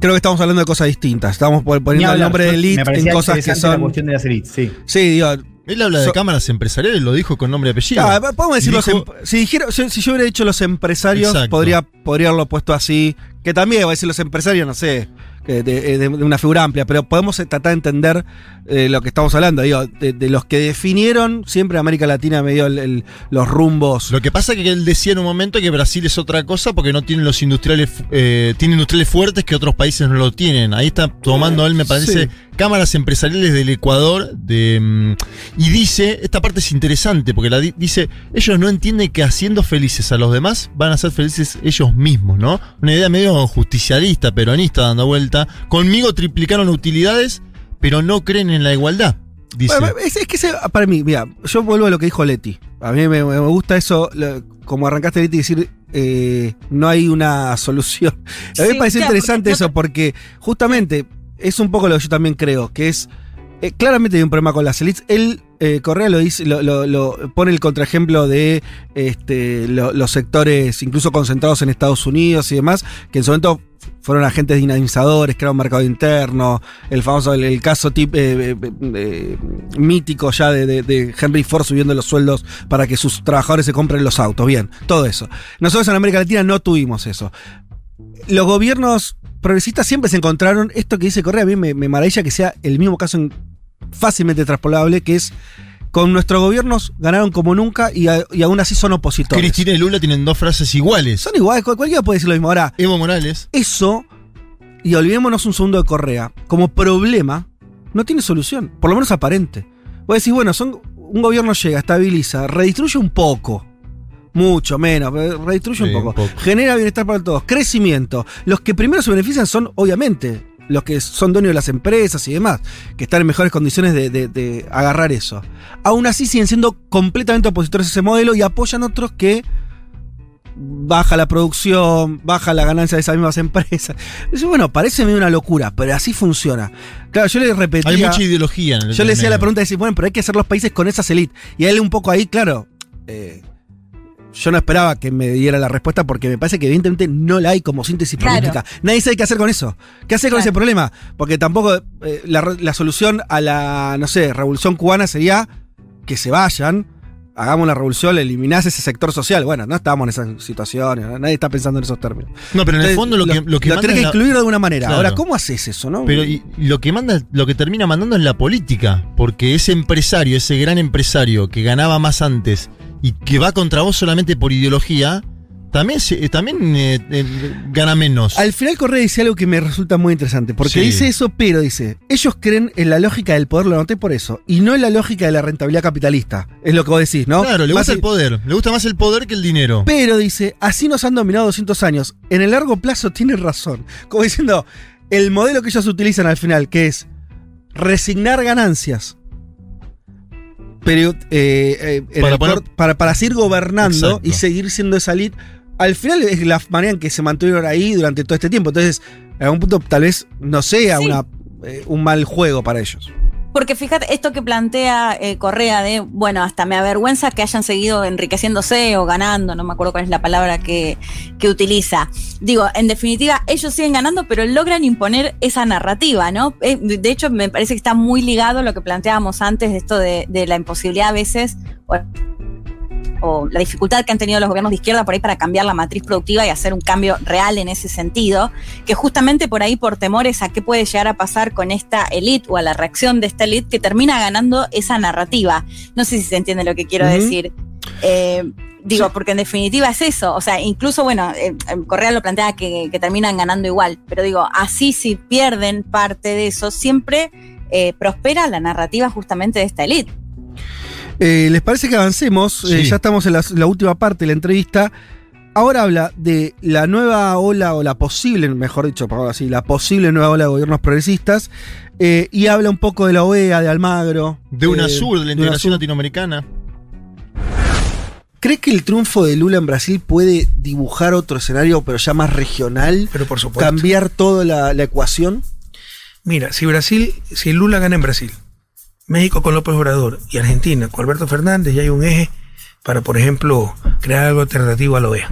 creo que estamos hablando de cosas distintas. Estamos pon- Ni poniendo el nombre de elite en cosas que La son. cuestión de las élites, sí. Sí, digo. Él habla de So- cámaras empresariales, lo dijo con nombre y apellido. Ah, podemos decir los em- si, dijera- si, si yo hubiera dicho los empresarios, Exacto. podría, podría haberlo puesto así. Que también voy a decir los empresarios, no sé, de, de- de una figura amplia, pero podemos eh, tratar de entender eh, lo que estamos hablando. Digo, de, de los que definieron siempre América Latina medio el- el- los rumbos. Lo que pasa es que él decía en un momento que Brasil es otra cosa porque no tiene los industriales, eh, tiene industriales fuertes que otros países no lo tienen. Ahí está tomando él, me parece, Sí. cámaras empresariales del Ecuador de, mm, y dice, esta parte es interesante porque la di- dice, ellos no entienden que haciendo felices a los demás van a ser felices ellos mismos, ¿no? Una idea medio justicialista, peronista dando vuelta. Conmigo triplicaron utilidades, pero no creen en la igualdad. Dice. Bueno, es, es que ese- para mí, mira, yo vuelvo a lo que dijo Leti. A mí me, me gusta eso, lo- como arrancaste Leti, decir eh, no hay una [laughs] solución. A mí me Sí, parece claro, interesante porque eso, porque justamente es un poco lo que yo también creo, que es eh, claramente hay un problema con las elites. Él, eh, Correa lo dice, pone el contraejemplo de este, lo- los sectores incluso concentrados en Estados Unidos y demás, que en su momento fueron agentes dinamizadores, crearon un mercado interno, el famoso, el, caso tip, eh, mítico ya de Henry Ford subiendo los sueldos para que sus trabajadores se compren los autos, bien, todo eso. Nosotros en América Latina no tuvimos eso. Los gobiernos progresistas siempre se encontraron, esto que dice Correa, a mí me, me maravilla que sea el mismo caso en- fácilmente transpolable, que es con nuestros gobiernos ganaron como nunca y, a- y aún así son opositores. Cristina y Lula tienen dos frases iguales. Son iguales, cual- cualquiera puede decir lo mismo. Ahora, Evo Morales. eso, y olvidémonos un segundo de Correa, como problema, no tiene solución, por lo menos aparente. Vos decís, bueno, son, un gobierno llega, estabiliza, redistribuye un poco. Mucho menos, redistribuye Sí, un, poco. un poco. Genera bienestar para todos. Crecimiento. Los que primero se benefician son, obviamente, los que son dueños de las empresas y demás, que están en mejores condiciones de, de- de agarrar eso. Aún así siguen siendo completamente opositores a ese modelo y apoyan otros que baja la producción, baja la ganancia de esas mismas [laughs] empresas. Bueno, parece medio una locura, pero así funciona. Claro, yo le repetía. Hay mucha ideología en el Yo le decía la pregunta de decir, bueno, pero hay que hacer los países con esas élites. Y a él un poco ahí, claro. eh, yo no esperaba que me diera la respuesta porque me parece que evidentemente no la hay como síntesis Claro. política. Nadie sabe qué hacer con eso. ¿Qué hacer con Claro. ese problema? Porque tampoco eh, la, solución a la, no sé, revolución cubana sería que se vayan, hagamos la revolución, eliminás ese sector social. Bueno, no estamos en esas situaciones, ¿no? nadie está pensando en esos términos. No, pero en el fondo lo, que, lo que lo manda tenés que la- incluir de alguna manera. Claro. Ahora, ¿cómo haces eso, no? Pero y lo que manda, lo que termina mandando es la política, porque ese empresario, ese gran empresario que ganaba más antes y que va contra vos solamente por ideología, también, eh, también eh, eh, gana menos. Al final Correa dice algo que me resulta muy interesante, porque Sí. dice eso, pero dice, ellos creen en la lógica del poder, lo noté por eso, y no en la lógica de la rentabilidad capitalista, es lo que vos decís, ¿no? Claro, le Más gusta y- el poder, le gusta más el poder que el dinero. Pero dice, así nos han dominado 200 años, en el largo plazo tienen razón, como diciendo, el modelo que ellos utilizan al final, que es resignar ganancias. Pero, eh, eh, Para poner- para, para seguir gobernando Exacto. y seguir siendo esa elite, al final es la manera en que se mantuvieron ahí durante todo este tiempo. Entonces, en algún punto tal vez no sea Sí. una, eh, un mal juego para ellos. Porque fíjate, esto que plantea eh, Correa de, bueno, hasta me avergüenza que hayan seguido enriqueciéndose o ganando, no me acuerdo cuál es la palabra que, que utiliza. Digo, en definitiva, ellos siguen ganando, pero logran imponer esa narrativa, ¿no? Eh, de hecho, me parece que está muy ligado a lo que planteábamos antes de esto de, de la imposibilidad a veces, o la dificultad que han tenido los gobiernos de izquierda por ahí para cambiar la matriz productiva y hacer un cambio real en ese sentido, que justamente por ahí por temores a qué puede llegar a pasar con esta elite o a la reacción de esta elite que termina ganando esa narrativa. No sé si se entiende lo que quiero decir. Eh, digo, porque en definitiva es eso. O sea, incluso, bueno, eh, eh, Correa lo plantea que, que terminan ganando igual, pero digo, así si pierden parte de eso, siempre eh, prospera la narrativa justamente de esta elite. Eh, ¿Les parece que avancemos? Eh, ya estamos en la, la última parte de la entrevista. Ahora habla de la nueva ola, o la posible, mejor dicho, por así, la posible nueva ola de gobiernos progresistas. eh, y habla un poco de la OEA, de Almagro. De eh, UNASUR, de la integración latinoamericana. ¿Cree que el triunfo de Lula en Brasil puede dibujar otro escenario, pero ya más regional? Pero por supuesto. ¿Cambiar toda la, la ecuación? Mira, si Brasil, si Lula gana en Brasil, México con López Obrador y Argentina con Alberto Fernández, ya hay un eje para, por ejemplo, crear algo alternativo a la OEA,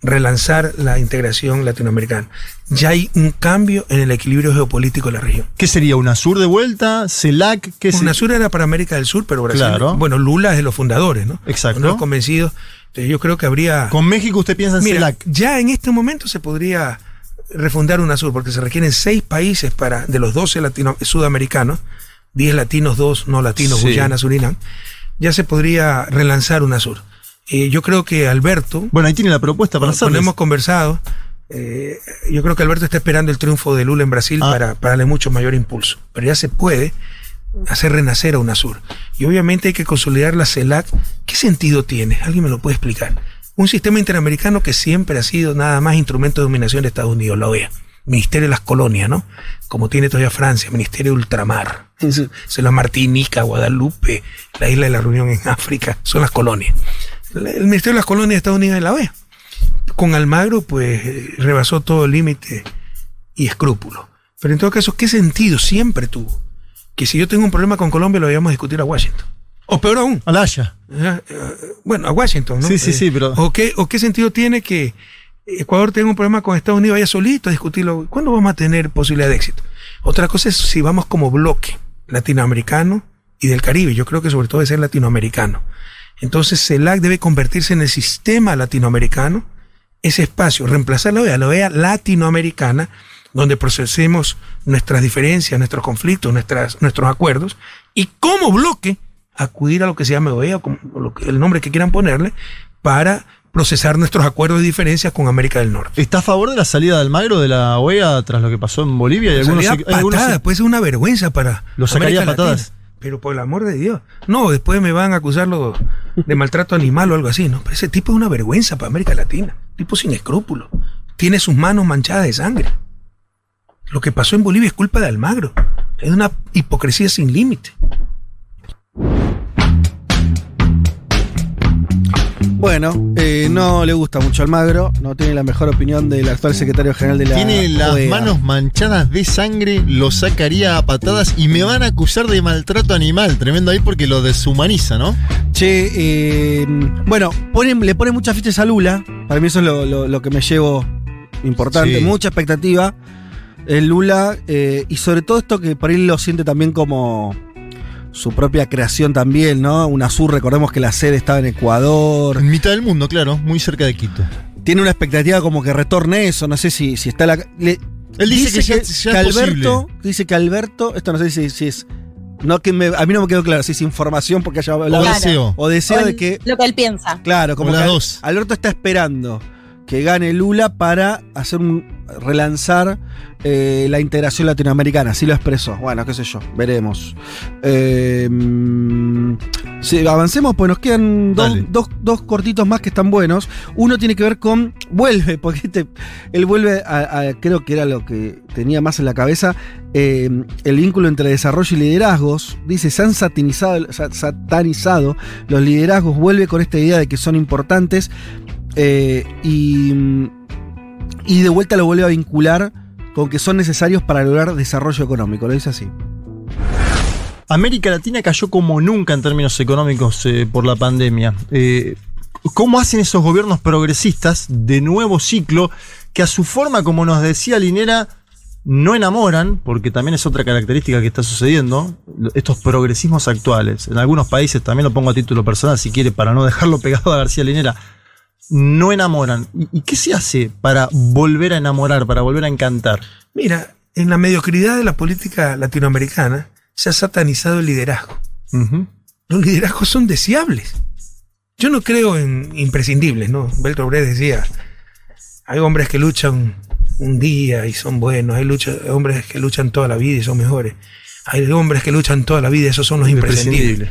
relanzar la integración latinoamericana. Ya hay un cambio en el equilibrio geopolítico de la región. ¿Qué sería? ¿UNASUR de vuelta? ¿CELAC? ¿Qué se- UNASUR era para América del Sur, pero Brasil, Claro. bueno, Lula es de los fundadores, ¿no? Exacto. Los convencidos. Entonces yo creo que habría... Con México usted piensa en Mira, CELAC. ya en este momento se podría refundar UNASUR porque se requieren seis países para de los 12 latino, sudamericanos, 10 latinos, 2 no latinos, Sí. Guyana, Surinam, ya se podría relanzar UNASUR. Eh, yo creo que Alberto, Bueno, ahí tiene la propuesta para cuando hacerlo. hemos conversado, Eh, yo creo que Alberto está esperando el triunfo de Lula en Brasil Ah. para, para darle mucho mayor impulso. Pero ya se puede hacer renacer a UNASUR. Y obviamente hay que consolidar la CELAC. ¿Qué sentido tiene? ¿Alguien me lo puede explicar? Un sistema interamericano que siempre ha sido nada más instrumento de dominación de Estados Unidos, la OEA. Ministerio de las Colonias, ¿no? Como tiene todavía Francia, Ministerio de Ultramar. [laughs] Se la Martinica, Guadalupe, la isla de la Reunión en África, son las colonias. El Ministerio de las Colonias de Estados Unidos es la OEA. Con Almagro, pues, eh, rebasó todo límite y escrúpulo. Pero en todo caso, ¿qué sentido siempre tuvo? Que si yo tengo un problema con Colombia, lo vayamos a discutir a Washington. O peor aún, Al Haya. Eh, bueno, a Washington, ¿no? Sí, sí, sí, pero- ¿o qué, ¿O qué sentido tiene que Ecuador tenga un problema con Estados Unidos, vaya solito a discutirlo? ¿Cuándo vamos a tener posibilidad de éxito? Otra cosa es si vamos como bloque latinoamericano y del Caribe. Yo creo que sobre todo debe ser latinoamericano. Entonces, CELAC debe convertirse en el sistema latinoamericano, ese espacio, reemplazar la OEA, la OEA latinoamericana, donde procesemos nuestras diferencias, nuestros conflictos, nuestras, nuestros acuerdos, y como bloque acudir a lo que se llama OEA, o como el nombre que quieran ponerle, para procesar nuestros acuerdos y diferencias con América del Norte. ¿Está a favor de la salida de Almagro de la OEA tras lo que pasó en Bolivia? Y algunos, puede ser una vergüenza para Lo sacaría América patadas. Latina. Pero por el amor de Dios. No, después me van a acusarlo de maltrato animal o algo así, ¿no? Pero ese tipo es una vergüenza para América Latina. Tipo sin escrúpulos. Tiene sus manos manchadas de sangre. Lo que pasó en Bolivia es culpa de Almagro. Es una hipocresía sin límite. Bueno, eh, no le gusta mucho Almagro, no tiene la mejor opinión del actual secretario general de la Tiene las OEA. manos manchadas de sangre, lo sacaría a patadas y me van a acusar de maltrato animal. Tremendo ahí porque lo deshumaniza, ¿no? Che, eh, bueno, ponen- le ponen muchas fichas a Lula. Para mí eso es lo, lo- lo que me llevo importante. Sí. Mucha expectativa. El Lula, eh, y sobre todo esto que por ahí lo siente también como su propia creación también, ¿no? UNASUR, recordemos que la sede estaba en Ecuador. En mitad del mundo, claro, muy cerca de Quito. Tiene una expectativa como que retorne eso, no sé si, si está la... le- Él dice que ya- ya es Alberto, posible. dice que Alberto, esto no sé si, si es... No que me- a mí no me quedó claro si es información porque haya hablado O deseo. o deseo O de que Lo que él piensa. Claro, como O las que dos. Alberto está esperando que gane Lula para hacer un relanzar eh, la integración latinoamericana. Así lo expresó. Bueno, qué sé yo, veremos. Eh, sí, avancemos, pues nos quedan dos, dos- dos cortitos más que están buenos. Uno tiene que ver con. Vuelve, porque este- él vuelve a, a- Creo que era lo que tenía más en la cabeza. eh, el vínculo entre desarrollo y liderazgos. Dice: se han satinizado, sa- satanizado los liderazgos. Vuelve con esta idea de que son importantes. Eh, y, y de vuelta lo vuelve a vincular con que son necesarios para lograr desarrollo económico. Lo dice así. América Latina cayó como nunca en términos económicos eh, por la pandemia. Eh, ¿Cómo hacen esos gobiernos progresistas de nuevo ciclo que a su forma, como nos decía Linera, no enamoran, porque también es otra característica que está sucediendo, estos progresismos actuales. En algunos países, también lo pongo a título personal si quiere, para no dejarlo pegado a García Linera, no enamoran. ¿Y, qué se hace para volver a enamorar, para volver a encantar? Mira, en la mediocridad de la política latinoamericana se ha satanizado el liderazgo. Los liderazgos son deseables. Yo no creo en imprescindibles, ¿no? Bertolt Brecht decía, hay hombres que luchan un día y son buenos, hay lucha- hombres que luchan toda la vida y son mejores, hay hombres que luchan toda la vida y esos son los imprescindibles.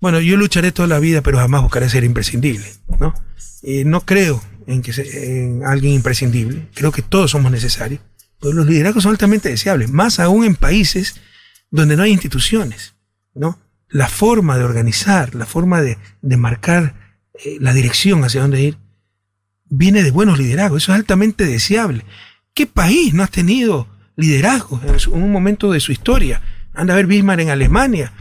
Bueno, yo lucharé toda la vida, pero jamás buscaré ser imprescindible, ¿no? Eh, no creo en que en alguien imprescindible. Creo que todos somos necesarios. Pero los liderazgos son altamente deseables, más aún en países donde no hay instituciones, ¿no? La forma de organizar, la forma de, de marcar eh, la dirección hacia dónde ir, viene de buenos liderazgos. Eso es altamente deseable. ¿Qué país no ha tenido liderazgo en, un momento de su historia? Anda a ver Bismarck en Alemania,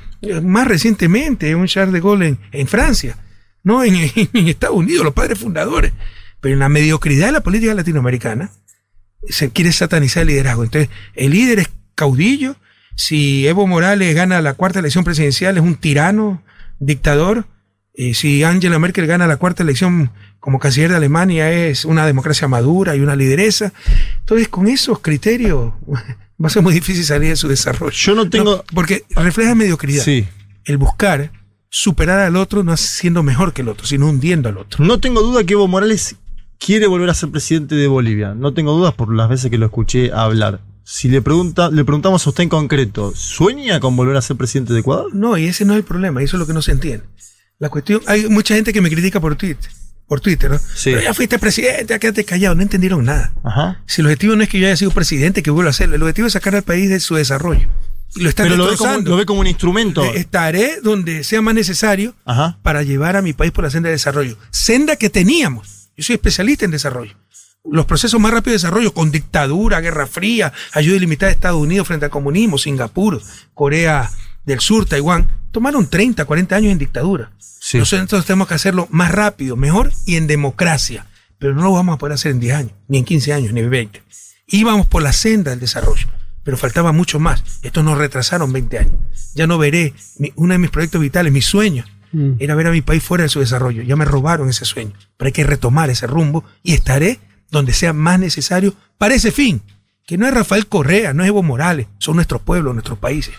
más recientemente un Charles de Gaulle en, Francia, no en, [laughs] en Estados Unidos, los padres fundadores. Pero en la mediocridad de la política latinoamericana se quiere satanizar el liderazgo. Entonces, el líder es caudillo. Si Evo Morales gana la cuarta elección presidencial, es un tirano, dictador. Eh, si Angela Merkel gana la cuarta elección como canciller de Alemania, es una democracia madura y una lideresa. Entonces, con esos criterios, va a ser muy difícil salir de su desarrollo. Yo no tengo- porque refleja mediocridad. Sí. El buscar superar al otro no siendo mejor que el otro, sino hundiendo al otro. No tengo duda que Evo Morales quiere volver a ser presidente de Bolivia. No tengo dudas por las veces que lo escuché hablar. Si le, pregunta, le preguntamos a usted en concreto, ¿sueña con volver a ser presidente de Ecuador? No, y ese no es el problema, eso es lo que no se entiende. La cuestión, hay mucha gente que me critica por Twitter, por Twitter, ¿no? Sí. Pero ya fuiste presidente, ya quédate callado, no entendieron nada. Ajá. Si el objetivo no es que yo haya sido presidente, que vuelva a hacerlo, el objetivo es sacar al país de su desarrollo. Y lo están Pero lo ve, como, destrozando. lo ve como un instrumento. Eh, Estaré donde sea más necesario Ajá. para llevar a mi país por la senda de desarrollo. Senda que teníamos. Yo soy especialista en desarrollo. Los procesos más rápidos de desarrollo, con dictadura, guerra fría, ayuda ilimitada de Estados Unidos frente al comunismo, Singapur, Corea del Sur, Taiwán, tomaron 30, 40 años en dictadura. Sí. Nosotros tenemos que hacerlo más rápido, mejor y en democracia. Pero no lo vamos a poder hacer en 10 años, ni en 15 años, ni en 20. Íbamos por la senda del desarrollo, pero faltaba mucho más. Estos nos retrasaron 20 años. Ya no veré mi- uno de mis proyectos vitales, mi sueño, Mm. era ver a mi país fuera de su desarrollo. Ya me robaron ese sueño. Pero hay que retomar ese rumbo y estaré donde sea más necesario para ese fin. Que no es Rafael Correa, no es Evo Morales, son nuestros pueblos, nuestros países.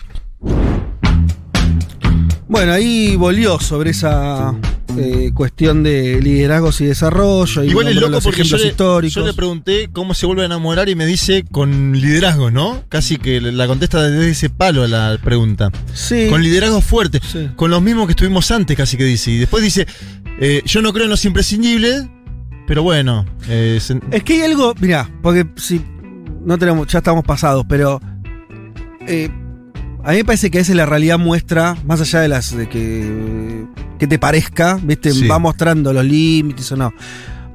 Bueno, ahí volvió sobre esa eh, cuestión de liderazgos y desarrollo. Y Igual es nombró loco los porque yo ejemplos le, históricos. yo le pregunté cómo se vuelve a enamorar y me dice con liderazgo, ¿no? Casi que la contesta desde ese palo a la pregunta. sí. Con liderazgo fuerte, Sí. con los mismos que estuvimos antes, casi que dice. Y después dice, eh, yo no creo en los imprescindibles, pero bueno. eh, se- Es que hay algo, mira, porque si no tenemos, ya estamos pasados, pero eh, a mí me parece que a veces la realidad muestra, más allá de las de que, que te parezca, viste, Sí. va mostrando los límites o no.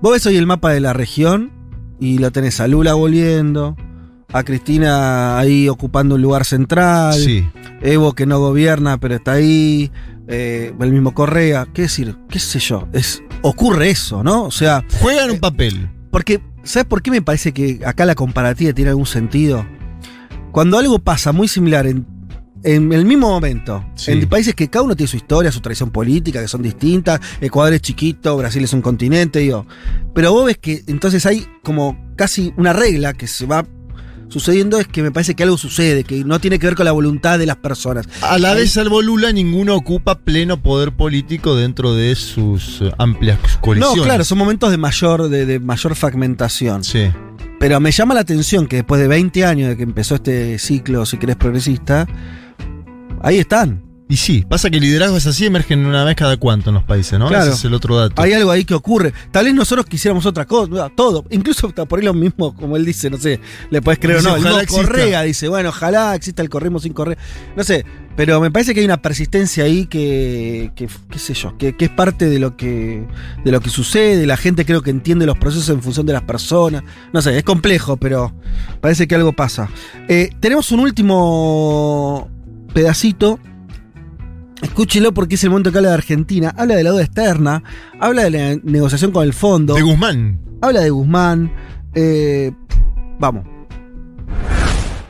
Vos ves hoy el mapa de la región y lo tenés a Lula volviendo, a Cristina ahí ocupando un lugar central, sí. Evo que no gobierna pero está ahí, eh, el mismo Correa, qué decir, qué sé yo, es, ocurre eso, ¿no? O sea, Juegan un papel. porque, ¿sabes por qué me parece que acá la comparativa tiene algún sentido? Cuando algo pasa muy similar en, en el mismo momento, Sí. en países que cada uno tiene su historia, su tradición política, que son distintas, Ecuador es chiquito, Brasil es un continente, digo. Pero vos ves que entonces hay como casi una regla que se va sucediendo, es que me parece que algo sucede, que no tiene que ver con la voluntad de las personas. A la vez, salvo Lula, ninguno ocupa pleno poder político dentro de sus eh, amplias coaliciones. No, claro, son momentos de mayor, de, de mayor fragmentación. Sí. Pero me llama la atención que después de 20 años de que empezó este ciclo, si querés, progresista, ahí están. Y sí, pasa que el liderazgo es así, emergen una vez cada cuánto en los países, ¿no? Claro. Ese es el otro dato. Hay algo ahí que ocurre. Tal vez nosotros quisiéramos otra cosa, todo. Incluso hasta por ahí lo mismo, como él dice, no sé, le puedes creer o no. El ojalá. Correa dice, bueno, ojalá exista el corremos sin correr. No sé, pero me parece que hay una persistencia ahí que, que qué sé yo, que, que es parte de lo que, de lo que sucede. La gente creo que entiende los procesos en función de las personas. No sé, es complejo, pero parece que algo pasa. Eh, tenemos un último pedacito. Escúchelo porque es el momento que habla de Argentina. Habla de la deuda externa. Habla de la negociación con el fondo. De Guzmán. Habla de Guzmán. eh, vamos.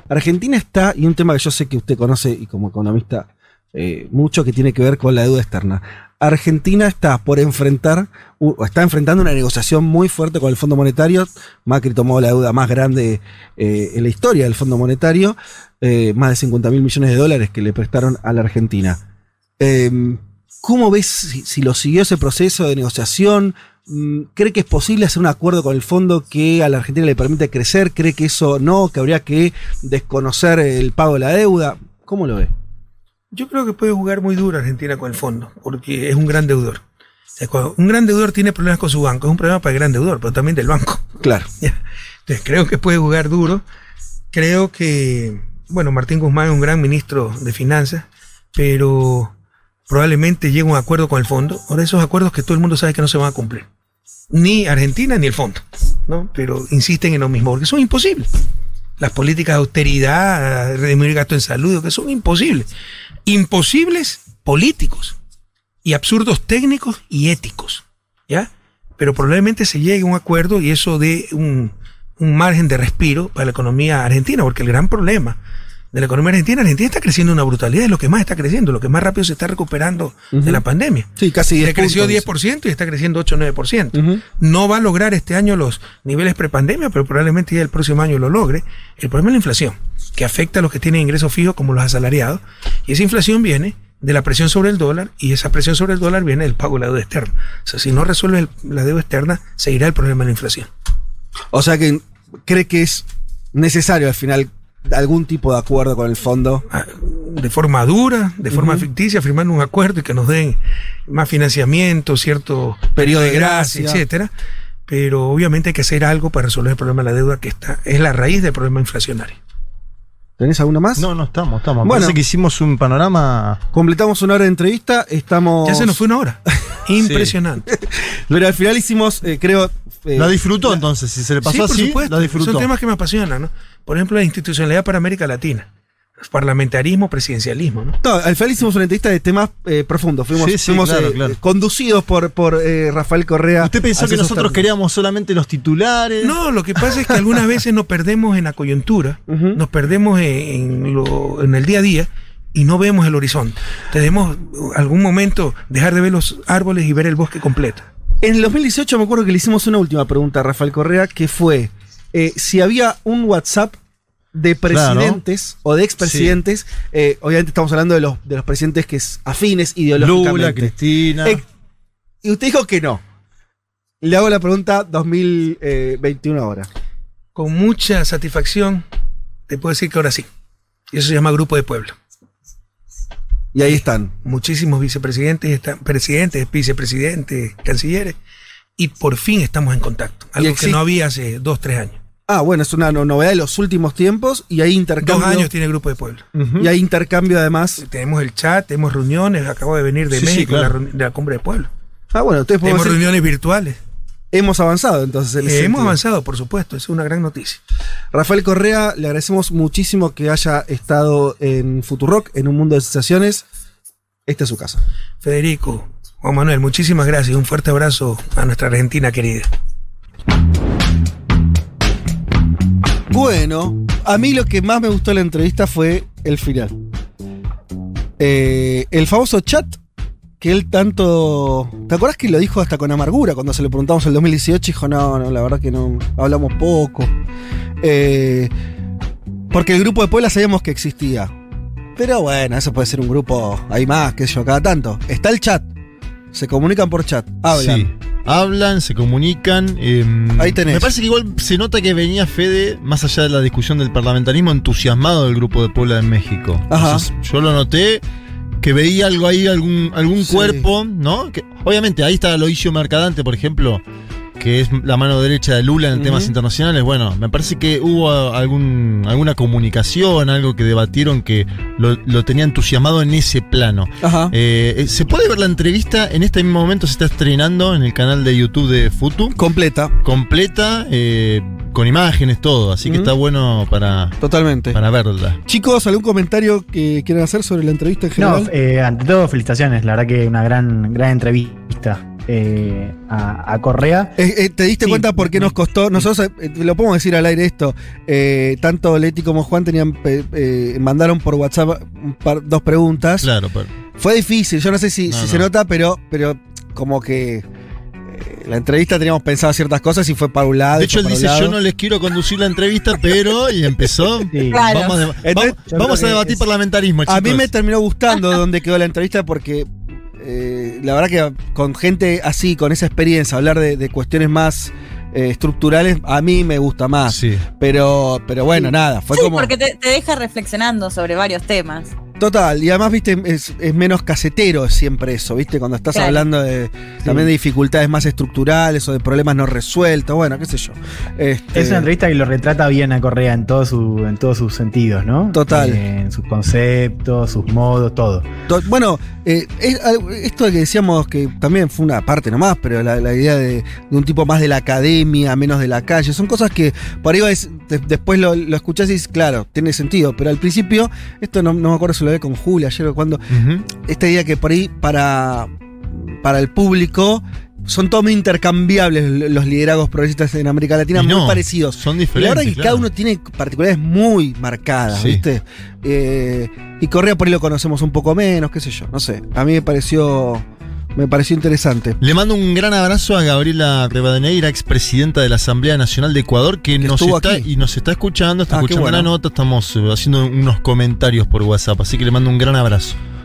Argentina está, y un tema que yo sé que usted conoce y como economista eh, mucho, que tiene que ver con la deuda externa. Argentina está por enfrentar, o está enfrentando una negociación muy fuerte con el Fondo Monetario. Macri tomó la deuda más grande eh, en la historia del Fondo Monetario, eh, más de 50 mil millones de dólares que le prestaron a la Argentina. Eh, ¿Cómo ves si, si lo siguió ese proceso de negociación? Mm, ¿Cree que es posible hacer un acuerdo con el fondo que a la Argentina le permite crecer? ¿Cree que eso no? ¿Que habría que desconocer el pago de la deuda? ¿Cómo lo ve? Yo creo que puede jugar muy duro Argentina con el fondo, porque es un gran deudor. Un gran deudor tiene problemas con su banco, es un problema para el gran deudor, pero también del banco. [laughs] Claro. Entonces creo que puede jugar duro. Creo que, bueno, Martín Guzmán es un gran ministro de finanzas, pero probablemente llegue a un acuerdo con el fondo. Ahora esos acuerdos que todo el mundo sabe que no se van a cumplir. Ni Argentina ni el fondo, ¿no? Pero insisten en lo mismo, porque son imposibles. Las políticas de austeridad, redimir gasto en salud, que son imposibles. Imposibles políticos y absurdos técnicos y éticos, ¿ya? Pero probablemente se llegue a un acuerdo y eso dé un, un margen de respiro para la economía argentina, porque el gran problema de la economía argentina, Argentina está creciendo una brutalidad, es lo que más está creciendo, lo que más rápido se está recuperando de la pandemia. Sí, casi 10 Se creció puntos. 10% y está creciendo 8 o 9%. Ujú. No va a lograr este año los niveles prepandemia, pero probablemente ya el próximo año lo logre. El problema es la inflación, que afecta a los que tienen ingresos fijos como los asalariados. Y esa inflación viene de la presión sobre el dólar y esa presión sobre el dólar viene del pago de la deuda externa. O sea, si no resuelve el- la deuda externa, seguirá el problema de la inflación. O sea que cree que es necesario al final algún tipo de acuerdo con el fondo. Ah, De forma dura, de forma ficticia, firmando un acuerdo y que nos den más financiamiento, cierto Periodo de gracia. etcétera. Pero obviamente hay que hacer algo para resolver el problema de la deuda que está, es la raíz del problema inflacionario. ¿Tenés alguna más? No, no estamos, estamos. Bueno. Parece que hicimos un panorama. Completamos una hora de entrevista, estamos... Ya se nos fue una hora. [laughs] Impresionante. Pero al final hicimos, eh, creo... eh, La disfrutó entonces, si se le pasó sí, por así, supuesto. la disfrutó. Son temas que me apasionan, ¿no? Por ejemplo, la institucionalidad para América Latina. Parlamentarismo, presidencialismo, ¿no? No, al final hicimos una entrevista de temas eh, profundos. Fuimos, Sí, sí, fuimos, claro, eh, claro. conducidos por, por eh, Rafael Correa. ¿Usted pensó que nosotros términos. queríamos solamente los titulares? No, lo que pasa es que algunas veces nos perdemos en la coyuntura, [laughs] nos perdemos en, en lo- en el día a día y no vemos el horizonte. Tenemos algún momento dejar de ver los árboles y ver el bosque completo. En el 2018 me acuerdo que le hicimos una última pregunta a Rafael Correa, que fue eh, si había un WhatsApp de presidentes o de expresidentes, eh, obviamente estamos hablando de los, de los presidentes que es afines ideológicamente. Lula, Cristina. Eh, y usted dijo que no. Le hago la pregunta 2021 ahora. Con mucha satisfacción te puedo decir que ahora sí. Y eso se llama Grupo de Pueblo. Y ahí están. Muchísimos vicepresidentes, están, presidentes, vicepresidentes, cancilleres. Y por fin estamos en contacto. Algo que no había hace dos, tres años. Ah, bueno, es una no- novedad de los últimos tiempos y hay Dos intercambio. años tiene Grupo de Pueblo. Ujú. Y hay intercambio además. Tenemos el chat, tenemos reuniones. Acabo de venir de Sí, sí, México, claro. la reuni- de la Cumbre de Pueblo. Ah, bueno, ustedes podemos Tenemos decir, reuniones virtuales. hemos avanzado entonces. en Eh, hemos sentido. avanzado, por supuesto. Es una gran noticia. Rafael Correa, le agradecemos muchísimo que haya estado en Futurock, en un mundo de sensaciones. Esta es su casa. Federico, Juan Manuel, muchísimas gracias. Un fuerte abrazo a nuestra Argentina querida. Bueno, a mí lo que más me gustó de la entrevista fue el final. Eh, el famoso chat que él tanto... ¿Te acuerdas que lo dijo hasta con amargura cuando se lo preguntamos en el 2018? Dijo, no, no, la verdad que no, hablamos poco. Eh, porque el grupo de Puebla sabíamos que existía. Pero bueno, eso puede ser un grupo, hay más, qué sé yo, cada tanto. Está el chat. Se comunican por chat, hablan. Sí. Hablan, se comunican. eh, Ahí tenés. Me parece que igual se nota que venía Fede, más allá de la discusión del parlamentarismo, entusiasmado del grupo de Puebla en México. Ajá. Entonces, yo lo noté que veía algo ahí, algún, algún Sí. cuerpo, ¿no? Que, obviamente, ahí está Aloisio Mercadante, por ejemplo, que es la mano derecha de Lula en temas internacionales. Bueno, me parece que hubo algún, alguna comunicación, algo que debatieron que lo, lo tenía entusiasmado en ese plano. Ajá. Eh, eh, se puede ver la entrevista, en este mismo momento se está estrenando en el canal de YouTube de Futu, Completa, completa, eh, con imágenes, todo, así que está bueno para, totalmente. para verla. Chicos, ¿algún comentario que quieran hacer sobre la entrevista en No, general? eh, ante todo, felicitaciones. La verdad que una gran, gran entrevista eh, a, a Correa. Eh, eh, ¿Te diste Sí, cuenta por qué nos costó? Nosotros, eh, lo podemos decir al aire esto, eh, tanto Leti como Juan tenían eh, mandaron por WhatsApp un par- dos preguntas. Claro, pero Fue difícil, yo no sé si, No, si no. se nota, pero, pero como que la entrevista teníamos pensado ciertas cosas y fue para un lado. de hecho él dice, yo no les quiero conducir la entrevista, pero, y empezó, [laughs] Sí. Claro. vamos, a deba- Entonces, vamos- yo vamos creo a que debatir es- parlamentarismo, chicos. A mí me terminó gustando [laughs] dónde quedó la entrevista porque eh, la verdad que con gente así, con esa experiencia, hablar de, de cuestiones más eh, estructurales, a mí me gusta más. Sí. Pero, pero bueno, nada, fue sí, como. porque te, te deja reflexionando sobre varios temas. Total, y además, viste, es, es menos casetero siempre eso, viste, cuando estás Claro. hablando de también de dificultades más estructurales o de problemas no resueltos, bueno, qué sé yo. Este, Es una entrevista que lo retrata bien a Correa en, todo su, en todos sus sentidos, ¿no? Total. Eh, en sus conceptos, sus modos, todo. to- bueno, eh, es esto que decíamos que también fue una parte nomás, pero la, la idea de, de un tipo más de la academia, menos de la calle, son cosas que por ahí es, de- después lo, lo escuchás y dices, claro, tiene sentido, pero al principio, esto no, no me acuerdo si lo ve con Julia ayer o cuando, Ujú. esta idea que por ahí para, para el público son todos muy intercambiables los liderazgos progresistas en América Latina, muy parecidos. Son Y la diferentes. verdad que claro. cada uno tiene particularidades muy marcadas, Sí. ¿viste? Eh, y Correa por ahí lo conocemos un poco menos, qué sé yo, no sé. A mí me pareció, me pareció interesante. Le mando un gran abrazo a Gabriela Rivadeneira, expresidenta de la Asamblea Nacional de Ecuador, que, nos está aquí. y nos está escuchando, está Ah, escuchando la nota, estamos eh, haciendo unos comentarios por WhatsApp, así que le mando un gran abrazo.